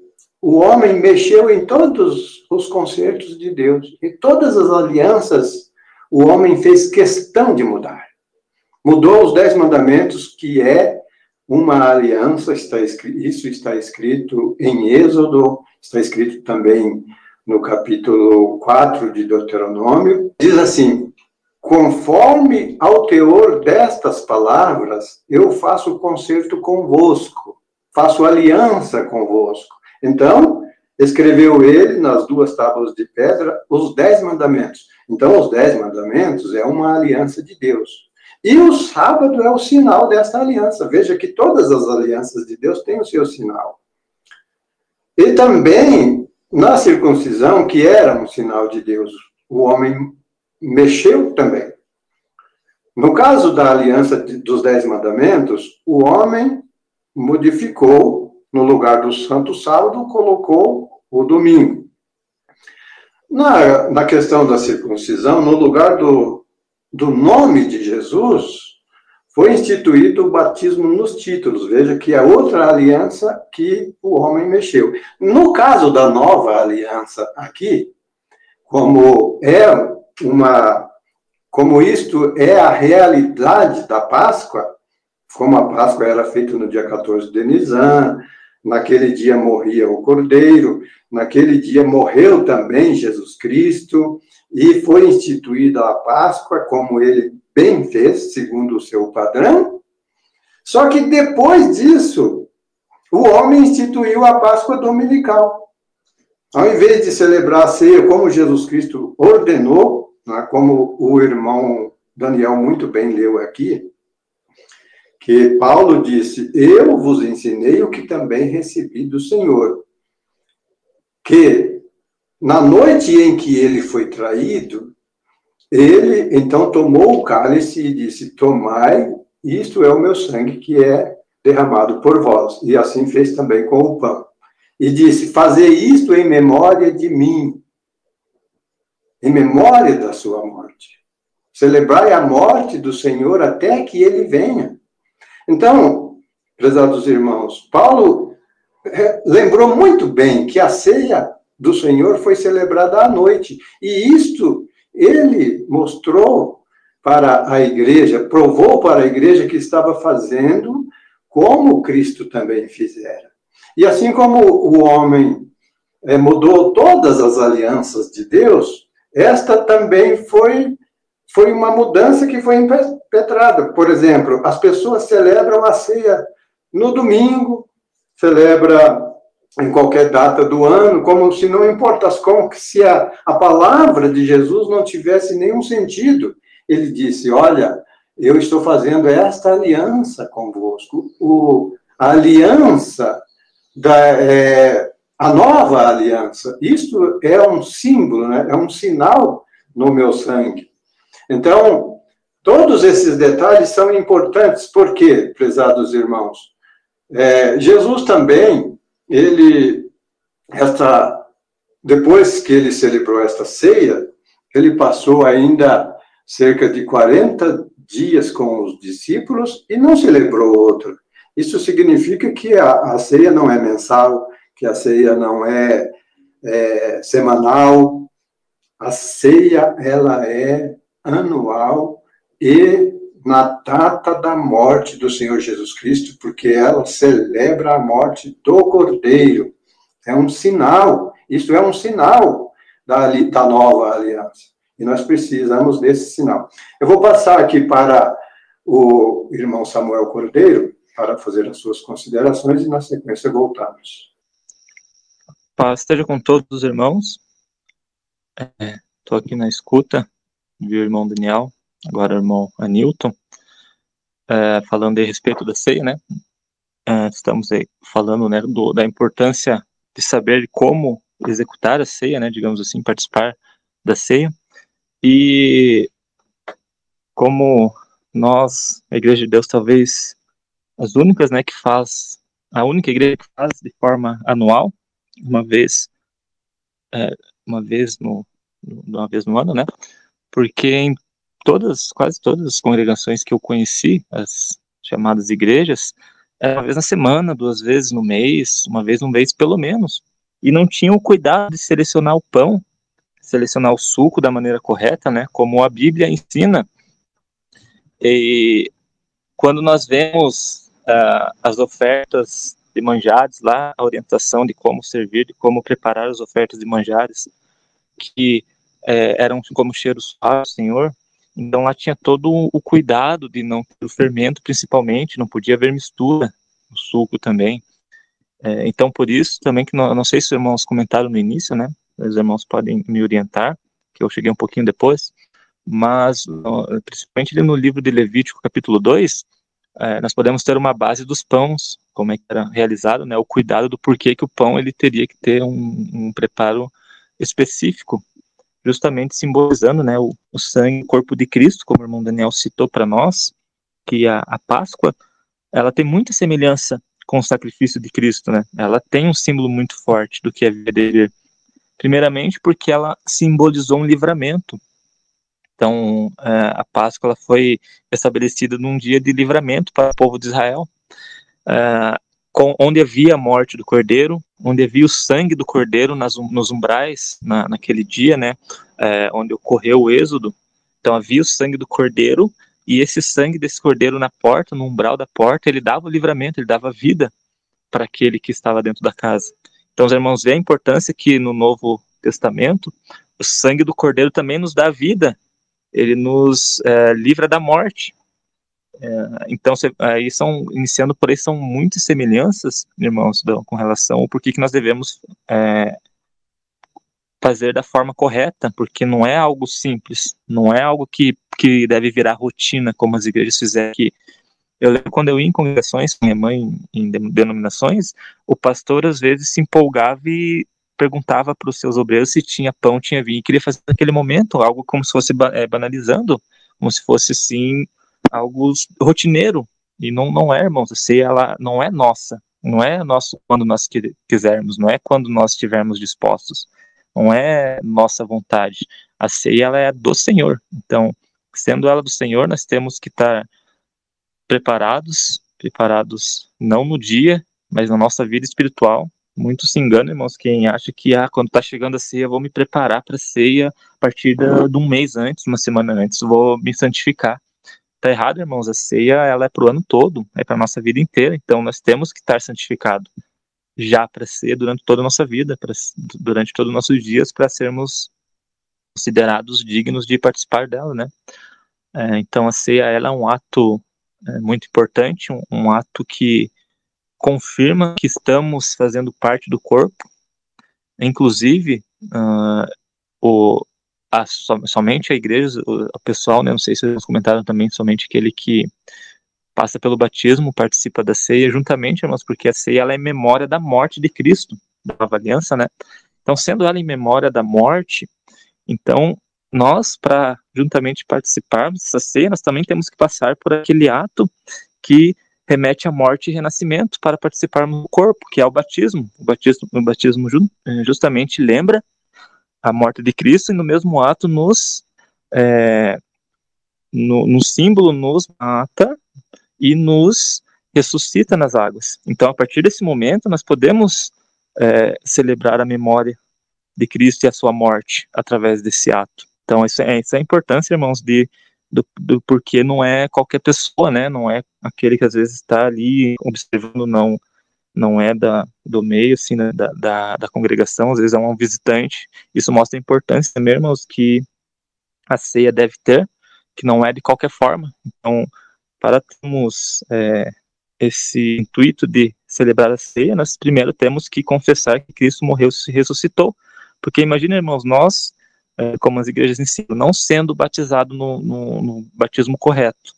o homem mexeu em todos os concertos de Deus. E todas as alianças, o homem fez questão de mudar. Mudou os dez mandamentos, que é uma aliança, está isso está escrito em Êxodo, está escrito também no capítulo 4 de Deuteronômio. Diz assim: Conforme ao teor destas palavras, eu faço concerto convosco, faço aliança convosco então, escreveu ele nas duas tábuas de pedra os dez mandamentos. Então, os dez mandamentos é uma aliança de Deus. E o sábado é o sinal dessa aliança. Veja que todas as alianças de Deus têm o seu sinal. E também, na circuncisão, que era um sinal de Deus, o homem mexeu também. No caso da aliança dos dez mandamentos, o homem modificou no lugar do santo sábado, colocou o domingo. Na, na questão da circuncisão, no lugar do, do nome de Jesus, foi instituído o batismo nos títulos. Veja que é outra aliança que o homem mexeu. No caso da nova aliança aqui, como é uma como isto é a realidade da Páscoa, como a Páscoa era feita no dia 14 de Nisan, naquele dia morria o cordeiro, naquele dia morreu também Jesus Cristo, e foi instituída a Páscoa, como ele bem fez, segundo o seu padrão. Só que depois disso, o homem instituiu a Páscoa dominical. Ao invés de celebrar a ceia como Jesus Cristo ordenou, né, como o irmão Daniel muito bem leu aqui, que Paulo disse: Eu vos ensinei o que também recebi do Senhor. Que na noite em que ele foi traído, ele então tomou o cálice e disse: Tomai, isto é o meu sangue que é derramado por vós. E assim fez também com o pão. E disse: Fazei isto em memória de mim, em memória da sua morte. Celebrai a morte do Senhor até que ele venha. Então, prezados irmãos, Paulo é, lembrou muito bem que a ceia do Senhor foi celebrada à noite. E isto ele mostrou para a igreja, provou para a igreja que estava fazendo como Cristo também fizera. E assim como o homem é, mudou todas as alianças de Deus, esta também foi, foi uma mudança que foi impetrada. Por exemplo, as pessoas celebram a ceia no domingo, celebra em qualquer data do ano, como se não importasse, como se a, a palavra de Jesus não tivesse nenhum sentido. Ele disse: Olha, eu estou fazendo esta aliança convosco. O, a aliança, da, é, a nova aliança, isto é um símbolo, né? é um sinal no meu sangue. Então, todos esses detalhes são importantes, porque, prezados irmãos, é, Jesus também ele, esta, depois que ele celebrou esta ceia, ele passou ainda cerca de 40 dias com os discípulos e não celebrou outro. Isso significa que a, a ceia não é mensal, que a ceia não é, é semanal. A ceia, ela é anual e na data da morte do Senhor Jesus Cristo, porque ela celebra a morte do Cordeiro. É um sinal, isso é um sinal da, da nova aliança. E nós precisamos desse sinal. Eu vou passar aqui para o irmão Samuel Cordeiro para fazer as suas considerações e na sequência voltamos. Paz esteja com todos os irmãos. Estou é, aqui na escuta, viu, irmão Daniel, agora irmão Anilton, é, falando a respeito da ceia, né? É, estamos aí falando né, do, da importância de saber como executar a ceia, né? Digamos assim, participar da ceia. E como nós, a Igreja de Deus, talvez as únicas, né, que faz, a única igreja que faz de forma anual, uma vez, é, uma vez no, uma vez no ano, né? Porque em todas, quase todas as congregações que eu conheci, as chamadas igrejas, era uma vez na semana, duas vezes no mês, uma vez no mês pelo menos. E não tinham o cuidado de selecionar o pão, selecionar o suco da maneira correta, né? Como a Bíblia ensina. E quando nós vemos uh, as ofertas de manjares lá, a orientação de como servir, de como preparar as ofertas de manjares, que eh, eram como cheiros ao Senhor, então lá tinha todo o cuidado de não ter o fermento, principalmente, não podia haver mistura no suco também. É, então por isso também que não, não sei se os irmãos comentaram no início, né? Os irmãos podem me orientar, que eu cheguei um pouquinho depois, mas principalmente no livro de Levítico, capítulo 2, é, nós podemos ter uma base dos pães, como é que era realizado, né? O cuidado do porquê que o pão ele teria que ter um, um preparo específico justamente simbolizando né, o, o sangue o corpo de Cristo, como o irmão Daniel citou para nós, que a, a Páscoa ela tem muita semelhança com o sacrifício de Cristo, né? Ela tem um símbolo muito forte do que é viver. Primeiramente, porque ela simbolizou um livramento. Então, é, a Páscoa ela foi estabelecida num dia de livramento para o povo de Israel. Com, onde havia a morte do cordeiro, onde havia o sangue do cordeiro nas, nos umbrais, na, naquele dia, né, é, onde ocorreu o êxodo. Então havia o sangue do cordeiro, e esse sangue desse cordeiro na porta, no umbral da porta, ele dava o livramento, ele dava vida para aquele que estava dentro da casa. Então os irmãos veem a importância que no Novo Testamento, o sangue do cordeiro também nos dá vida, ele nos é, livra da morte. É, então, aí são, iniciando por aí, são muitas semelhanças, irmãos, com relação ao porquê que nós devemos é, fazer da forma correta, porque não é algo simples, não é algo que, que deve virar rotina, como as igrejas fizeram aqui. Eu lembro quando eu ia em congregações com minha mãe, em denominações, o pastor às vezes se empolgava e perguntava para os seus obreiros se tinha pão, tinha vinho, e queria fazer naquele momento algo como se fosse é, banalizando, como se fosse assim algo rotineiro. E não, não é, irmãos, a ela não é nossa. Não é nosso quando nós quisermos, não é quando nós estivermos dispostos. Não é nossa vontade. A ceia ela é do Senhor. Então, sendo ela do Senhor, nós temos que estar preparados preparados não no dia, mas na nossa vida espiritual. Muito se engana, irmãos, quem acha que ah, quando está chegando a ceia, vou me preparar para a ceia a partir de um mês antes, uma semana antes, vou me santificar. Está errado, irmãos, a ceia ela é para o ano todo, é para a nossa vida inteira, então nós temos que estar santificados já para ser durante toda a nossa vida, pra, durante todos os nossos dias, para sermos considerados dignos de participar dela, né? É, então a ceia ela é um ato é, muito importante, um, um, ato que confirma que estamos fazendo parte do corpo. Inclusive, uh, o, a, somente a igreja, o, o pessoal, né, não sei se vocês comentaram também, somente aquele que passa pelo batismo, participa da ceia juntamente, irmãos, porque a ceia ela é memória da morte de Cristo, da nova aliança, né? Então, sendo ela em memória da morte, então nós, para juntamente participarmos dessa ceia, nós também temos que passar por aquele ato que remete à morte e renascimento para participarmos do corpo, que é o batismo. O batismo, o batismo justamente lembra a morte de Cristo e no mesmo ato nos é, no, no símbolo nos mata e nos ressuscita nas águas. Então, a partir desse momento, nós podemos é, celebrar a memória de Cristo e a sua morte através desse ato. Então, isso é, isso é a importância, irmãos, de, do, do porquê não é qualquer pessoa, né? Não é aquele que às vezes está ali observando, não não é da, do meio, assim, né, da, da, da, congregação, às vezes é um visitante. Isso mostra a importância mesmo, irmãos, que a ceia deve ter, que não é de qualquer forma. Então, para termos é, esse intuito de celebrar a ceia, nós primeiro temos que confessar que Cristo morreu e ressuscitou. Porque imagina, irmãos, nós, é, como as igrejas ensinam, não sendo batizado no, no, no, batismo correto.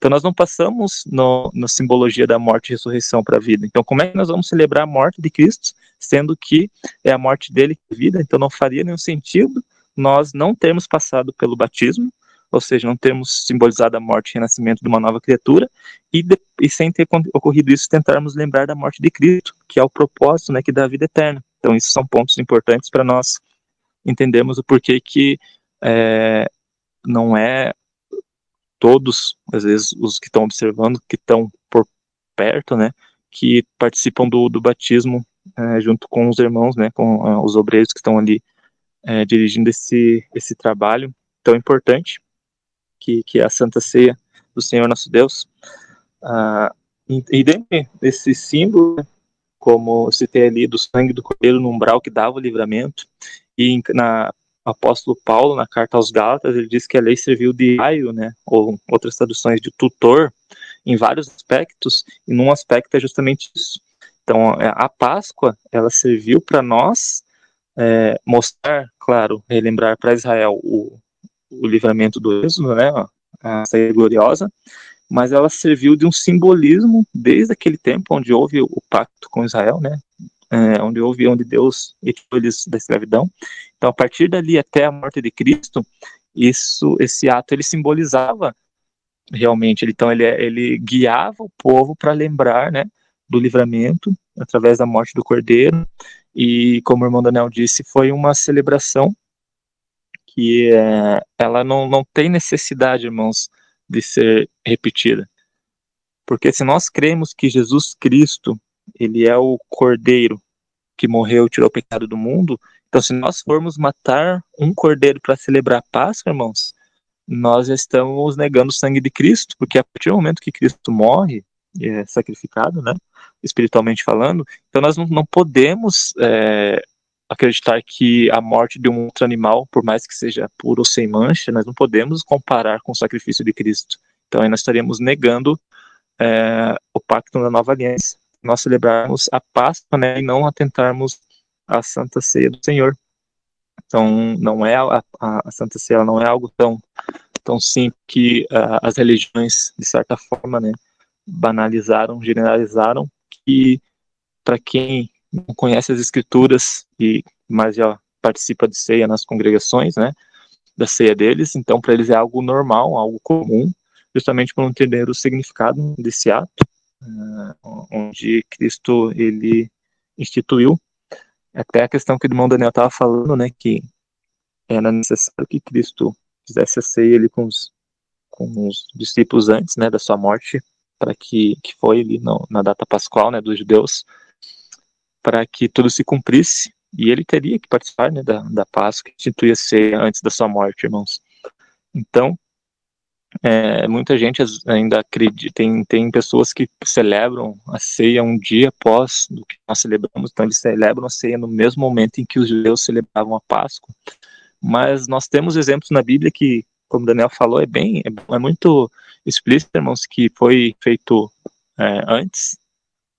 Então nós não passamos no, na simbologia da morte e ressurreição para a vida. Então como é que nós vamos celebrar a morte de Cristo, sendo que é a morte dele que é vida? Então não faria nenhum sentido nós não termos passado pelo batismo ou seja, não termos simbolizado a morte e renascimento de uma nova criatura, e, de, e sem ter ocorrido isso, tentarmos lembrar da morte de Cristo, que é o propósito né, que dá a vida eterna. Então, esses são pontos importantes para nós entendermos o porquê que é, não é todos, às vezes, os que estão observando, que estão por perto, né, que participam do, do batismo é, junto com os irmãos, né, com uh, os obreiros que estão ali é, dirigindo esse, esse trabalho tão importante que, que é a Santa Ceia do Senhor nosso Deus. Ah, e, dentro desse símbolo, como citei ali, do sangue do cordeiro no umbral que dava o livramento, e na apóstolo Paulo, na carta aos Gálatas, ele diz que a lei serviu de raio, né, ou outras traduções de tutor, em vários aspectos, e num aspecto é justamente isso. Então, é, a Páscoa, ela serviu para nós é, mostrar, claro, relembrar para Israel o, o livramento do êxodo, né, a saída gloriosa, mas ela serviu de um simbolismo desde aquele tempo onde houve o pacto com Israel, né, é, onde houve, onde Deus retirou eles da escravidão. Então, a partir dali até a morte de Cristo, isso, esse ato, ele simbolizava realmente, então ele, ele guiava o povo para lembrar, né, do livramento através da morte do Cordeiro, e como o irmão Daniel disse, foi uma celebração que é, ela não, não tem necessidade, irmãos, de ser repetida. Porque se nós cremos que Jesus Cristo, ele é o cordeiro que morreu e tirou o pecado do mundo, então se nós formos matar um cordeiro para celebrar a Páscoa, irmãos, nós já estamos negando o sangue de Cristo, porque a partir do momento que Cristo morre, é sacrificado, né, espiritualmente falando, então nós não, não podemos é, acreditar que a morte de um outro animal, por mais que seja puro ou sem mancha, nós não podemos comparar com o sacrifício de Cristo. Então aí nós estaríamos negando é, o pacto da nova aliança. Nós celebrarmos a Páscoa né, e não atentarmos à Santa Ceia do Senhor. Então não é a, a, Santa Ceia não é algo tão tão simples que uh, as religiões de certa forma né, banalizaram, generalizaram que para quem não conhece as escrituras e mas já participa de ceia nas congregações, né? Da ceia deles, então para eles é algo normal, algo comum, justamente por não entender o significado desse ato, onde Cristo ele instituiu. Até a questão que o irmão Daniel estava falando, né, que era necessário que Cristo fizesse a ceia ele com os, com os discípulos antes, né, da sua morte para que que foi ali no, na data pascual, né, dos judeus, para que tudo se cumprisse e ele teria que participar né, da, da Páscoa que instituía ser antes da sua morte, irmãos. Então, é, muita gente ainda acredita, tem, tem pessoas que celebram a ceia um dia após do que nós celebramos, então eles celebram a ceia no mesmo momento em que os judeus celebravam a Páscoa. Mas nós temos exemplos na Bíblia que, como Daniel falou, é bem, é, é muito explícito, irmãos, que foi feito é, antes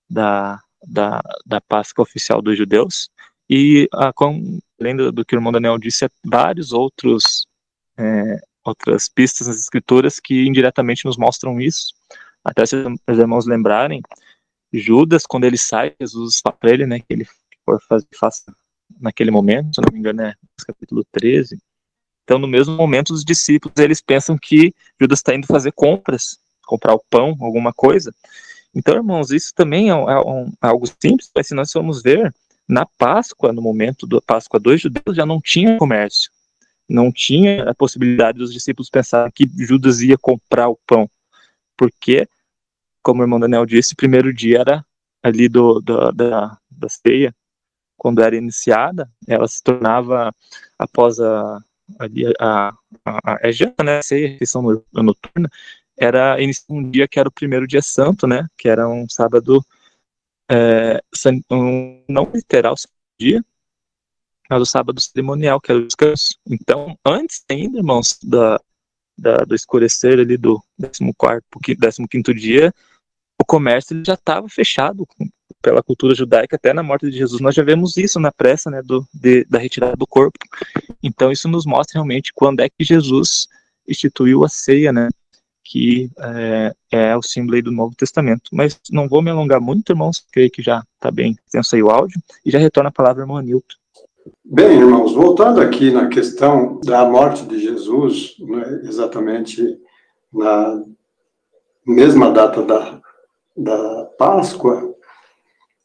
da, da, da Páscoa oficial dos judeus, e a, com, além do, do, que o irmão Daniel disse, vários outros é, outras pistas nas escrituras que indiretamente nos mostram isso. Até se os irmãos lembrarem, Judas, quando ele sai, Jesus fala para ele, né, que ele for fazer, faça naquele momento, se não me engano é capítulo 13. Então, no mesmo momento, os discípulos, eles pensam que Judas está indo fazer compras, comprar o pão, alguma coisa. Então, irmãos, isso também é, é, um, é algo simples, mas se nós formos ver, na Páscoa, no momento da Páscoa dos judeus, já não tinha comércio não tinha a possibilidade dos discípulos pensarem que Judas ia comprar o pão, porque, como o irmão Daniel disse, o primeiro dia era ali do, do da, da ceia, quando era iniciada, ela se tornava, após a, a, a, a, a janta, né, a ceia, a refeição noturna, era um dia que era o primeiro dia santo, né, que era um sábado, é, um, não literal dia, mas o sábado cerimonial, que era o descanso. Então, antes ainda, irmãos, da, da, do escurecer ali do 14 15 dia, o comércio já estava fechado pela cultura judaica até na morte de Jesus. Nós já vemos isso na pressa né, do, de, da retirada do corpo. Então, isso nos mostra realmente quando é que Jesus instituiu a ceia, né? que é, é, o símbolo do Novo Testamento. Mas não vou me alongar muito, irmãos, creio que já está bem tenso aí o áudio, e já retorna a palavra ao irmão Nilton. Bem, irmãos, voltando aqui na questão da morte de Jesus, né, exatamente na mesma data da, da Páscoa,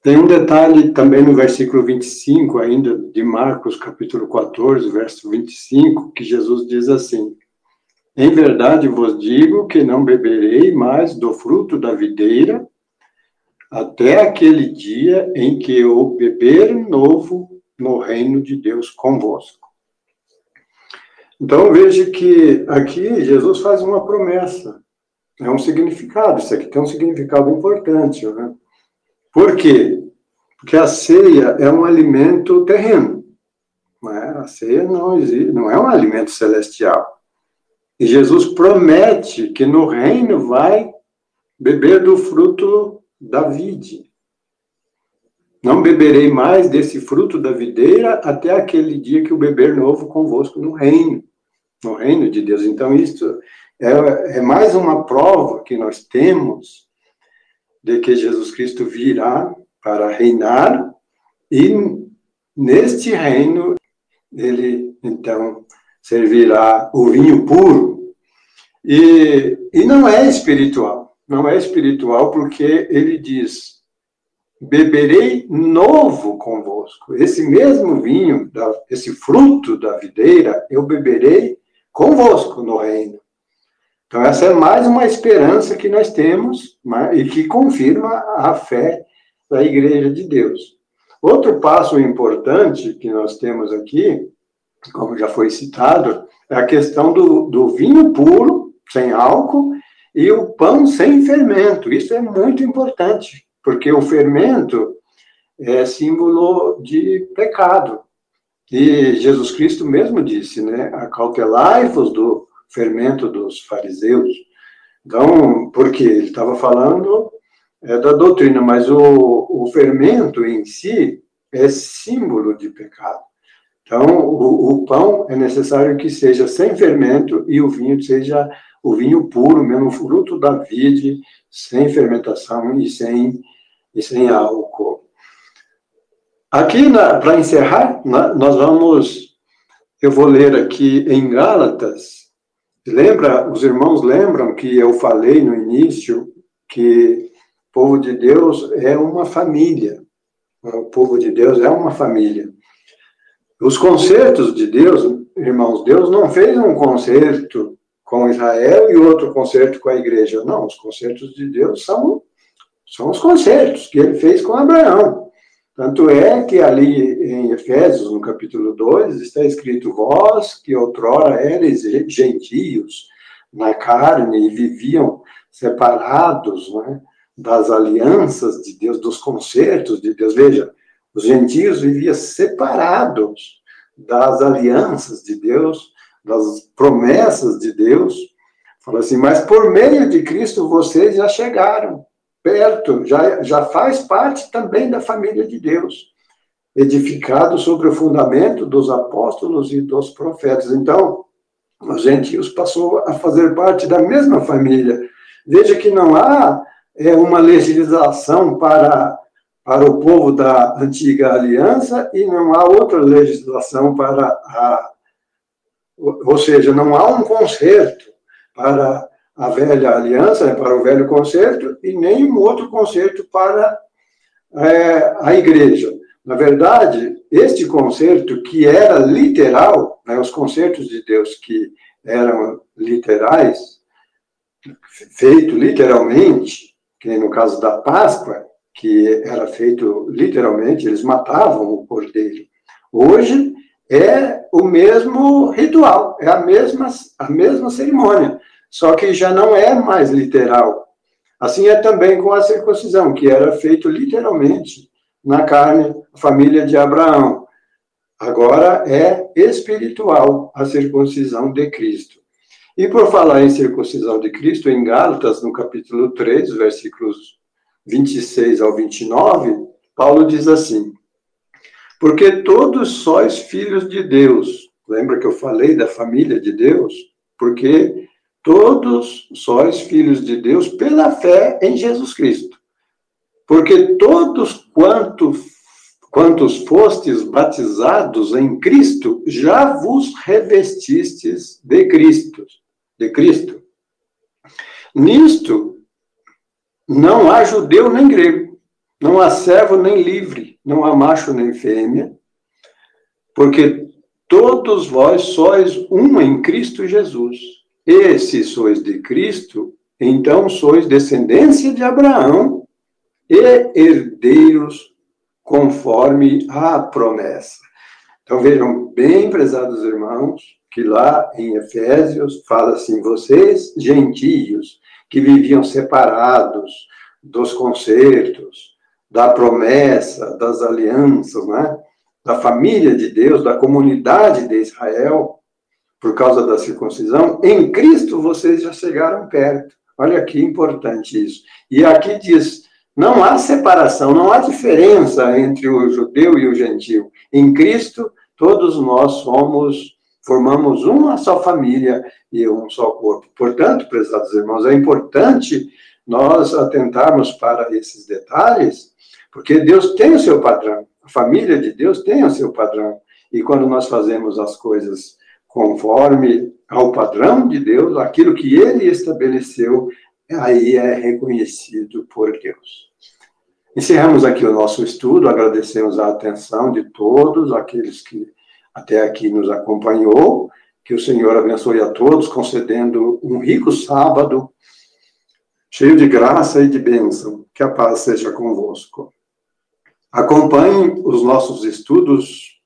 tem um detalhe também no versículo 25, ainda de Marcos, capítulo 14, verso 25, que Jesus diz assim: Em verdade vos digo que não beberei mais do fruto da videira, até aquele dia em que eu beber novo no reino de Deus convosco. Então veja que aqui Jesus faz uma promessa. É um significado, isso aqui tem um significado importante. Né? Por quê? Porque a ceia é um alimento terreno. Não é? A ceia não, existe, não é um alimento celestial. E Jesus promete que no reino vai beber do fruto da vide. Não beberei mais desse fruto da videira até aquele dia que o beber novo convosco no reino, no reino de Deus. Então, isso é, é mais uma prova que nós temos de que Jesus Cristo virá para reinar e neste reino ele então servirá o vinho puro. E, e não é espiritual, não é espiritual porque ele diz: beberei novo convosco. Esse mesmo vinho, esse fruto da videira, eu beberei convosco no reino. Então, essa é mais uma esperança que nós temos e que confirma a fé da Igreja de Deus. Outro passo importante que nós temos aqui, como já foi citado, é a questão do, do vinho puro, sem álcool, e o pão sem fermento. Isso é muito importante porque o fermento é símbolo de pecado. E Jesus Cristo mesmo disse, né, acautelai-vos do fermento dos fariseus. Então, porque ele estava falando é, da doutrina, mas o, o fermento em si é símbolo de pecado. Então, o, o, pão é necessário que seja sem fermento e o vinho seja o vinho puro, mesmo fruto da vide, sem fermentação e sem e sem álcool. Aqui, para encerrar, nós vamos. Eu vou ler aqui em Gálatas. Lembra, os irmãos lembram que eu falei no início que o povo de Deus é uma família. O povo de Deus é uma família. Os concertos de Deus, irmãos, Deus não fez um concerto com Israel e outro concerto com a igreja. Não, os concertos de Deus são, são os concertos que ele fez com Abraão. Tanto é que ali em Efésios, no capítulo 2, está escrito: Vós que outrora eres gentios na carne e viviam separados né, das alianças de Deus, dos concertos de Deus. Veja, os gentios viviam separados das alianças de Deus, das promessas de Deus. Fala assim, mas por meio de Cristo vocês já chegaram perto, já, já faz parte também da família de Deus, edificado sobre o fundamento dos apóstolos e dos profetas. Então, os gentios passou a fazer parte da mesma família. Veja que não há é, uma legislação para para o povo da antiga aliança e não há outra legislação para a. Ou seja, não há um conserto para a velha aliança, né, para o velho conserto, e nem um outro conserto para é, a igreja. Na verdade, este conserto, que era literal, né, os concertos de Deus que eram literais, feito literalmente, que no caso da Páscoa, que era feito literalmente, eles matavam o cordeiro. Hoje é o mesmo ritual, é a mesma, a mesma cerimônia, só que já não é mais literal. Assim é também com a circuncisão, que era feito literalmente na carne, família de Abraão. Agora é espiritual a circuncisão de Cristo. E por falar em circuncisão de Cristo, em Gálatas, no capítulo 3, versículos 26 ao 29, Paulo diz assim: Porque todos sois filhos de Deus. Lembra que eu falei da família de Deus? Porque todos sois filhos de Deus pela fé em Jesus Cristo. Porque todos quantos, quantos fostes batizados em Cristo, já vos revestistes de Cristo. De Cristo. Nisto não há judeu nem grego, não há servo nem livre, não há macho nem fêmea, porque todos vós sois um em Cristo Jesus. E se sois de Cristo, então sois descendência de Abraão e herdeiros conforme a promessa. Então vejam bem, prezados irmãos, que lá em Efésios fala assim: vocês, gentios, que viviam separados dos concertos, da promessa, das alianças, né? da família de Deus, da comunidade de Israel, por causa da circuncisão, em Cristo vocês já chegaram perto. Olha que importante isso. E aqui diz: não há separação, não há diferença entre o judeu e o gentil. Em Cristo, todos nós somos formamos uma só família e um só corpo. Portanto, prezados irmãos, é importante nós atentarmos para esses detalhes, porque Deus tem o seu padrão, a família de Deus tem o seu padrão. E quando nós fazemos as coisas conforme ao padrão de Deus, aquilo que ele estabeleceu, aí é reconhecido por Deus. Encerramos aqui o nosso estudo, agradecemos a atenção de todos aqueles que até aqui nos acompanhou. Que o Senhor abençoe a todos, concedendo um rico sábado, cheio de graça e de bênção. Que a paz seja convosco. Acompanhe os nossos estudos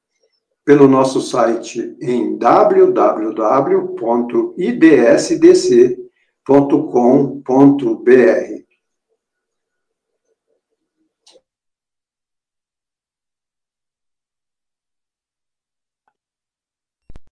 pelo nosso site em www.idsdc.com.br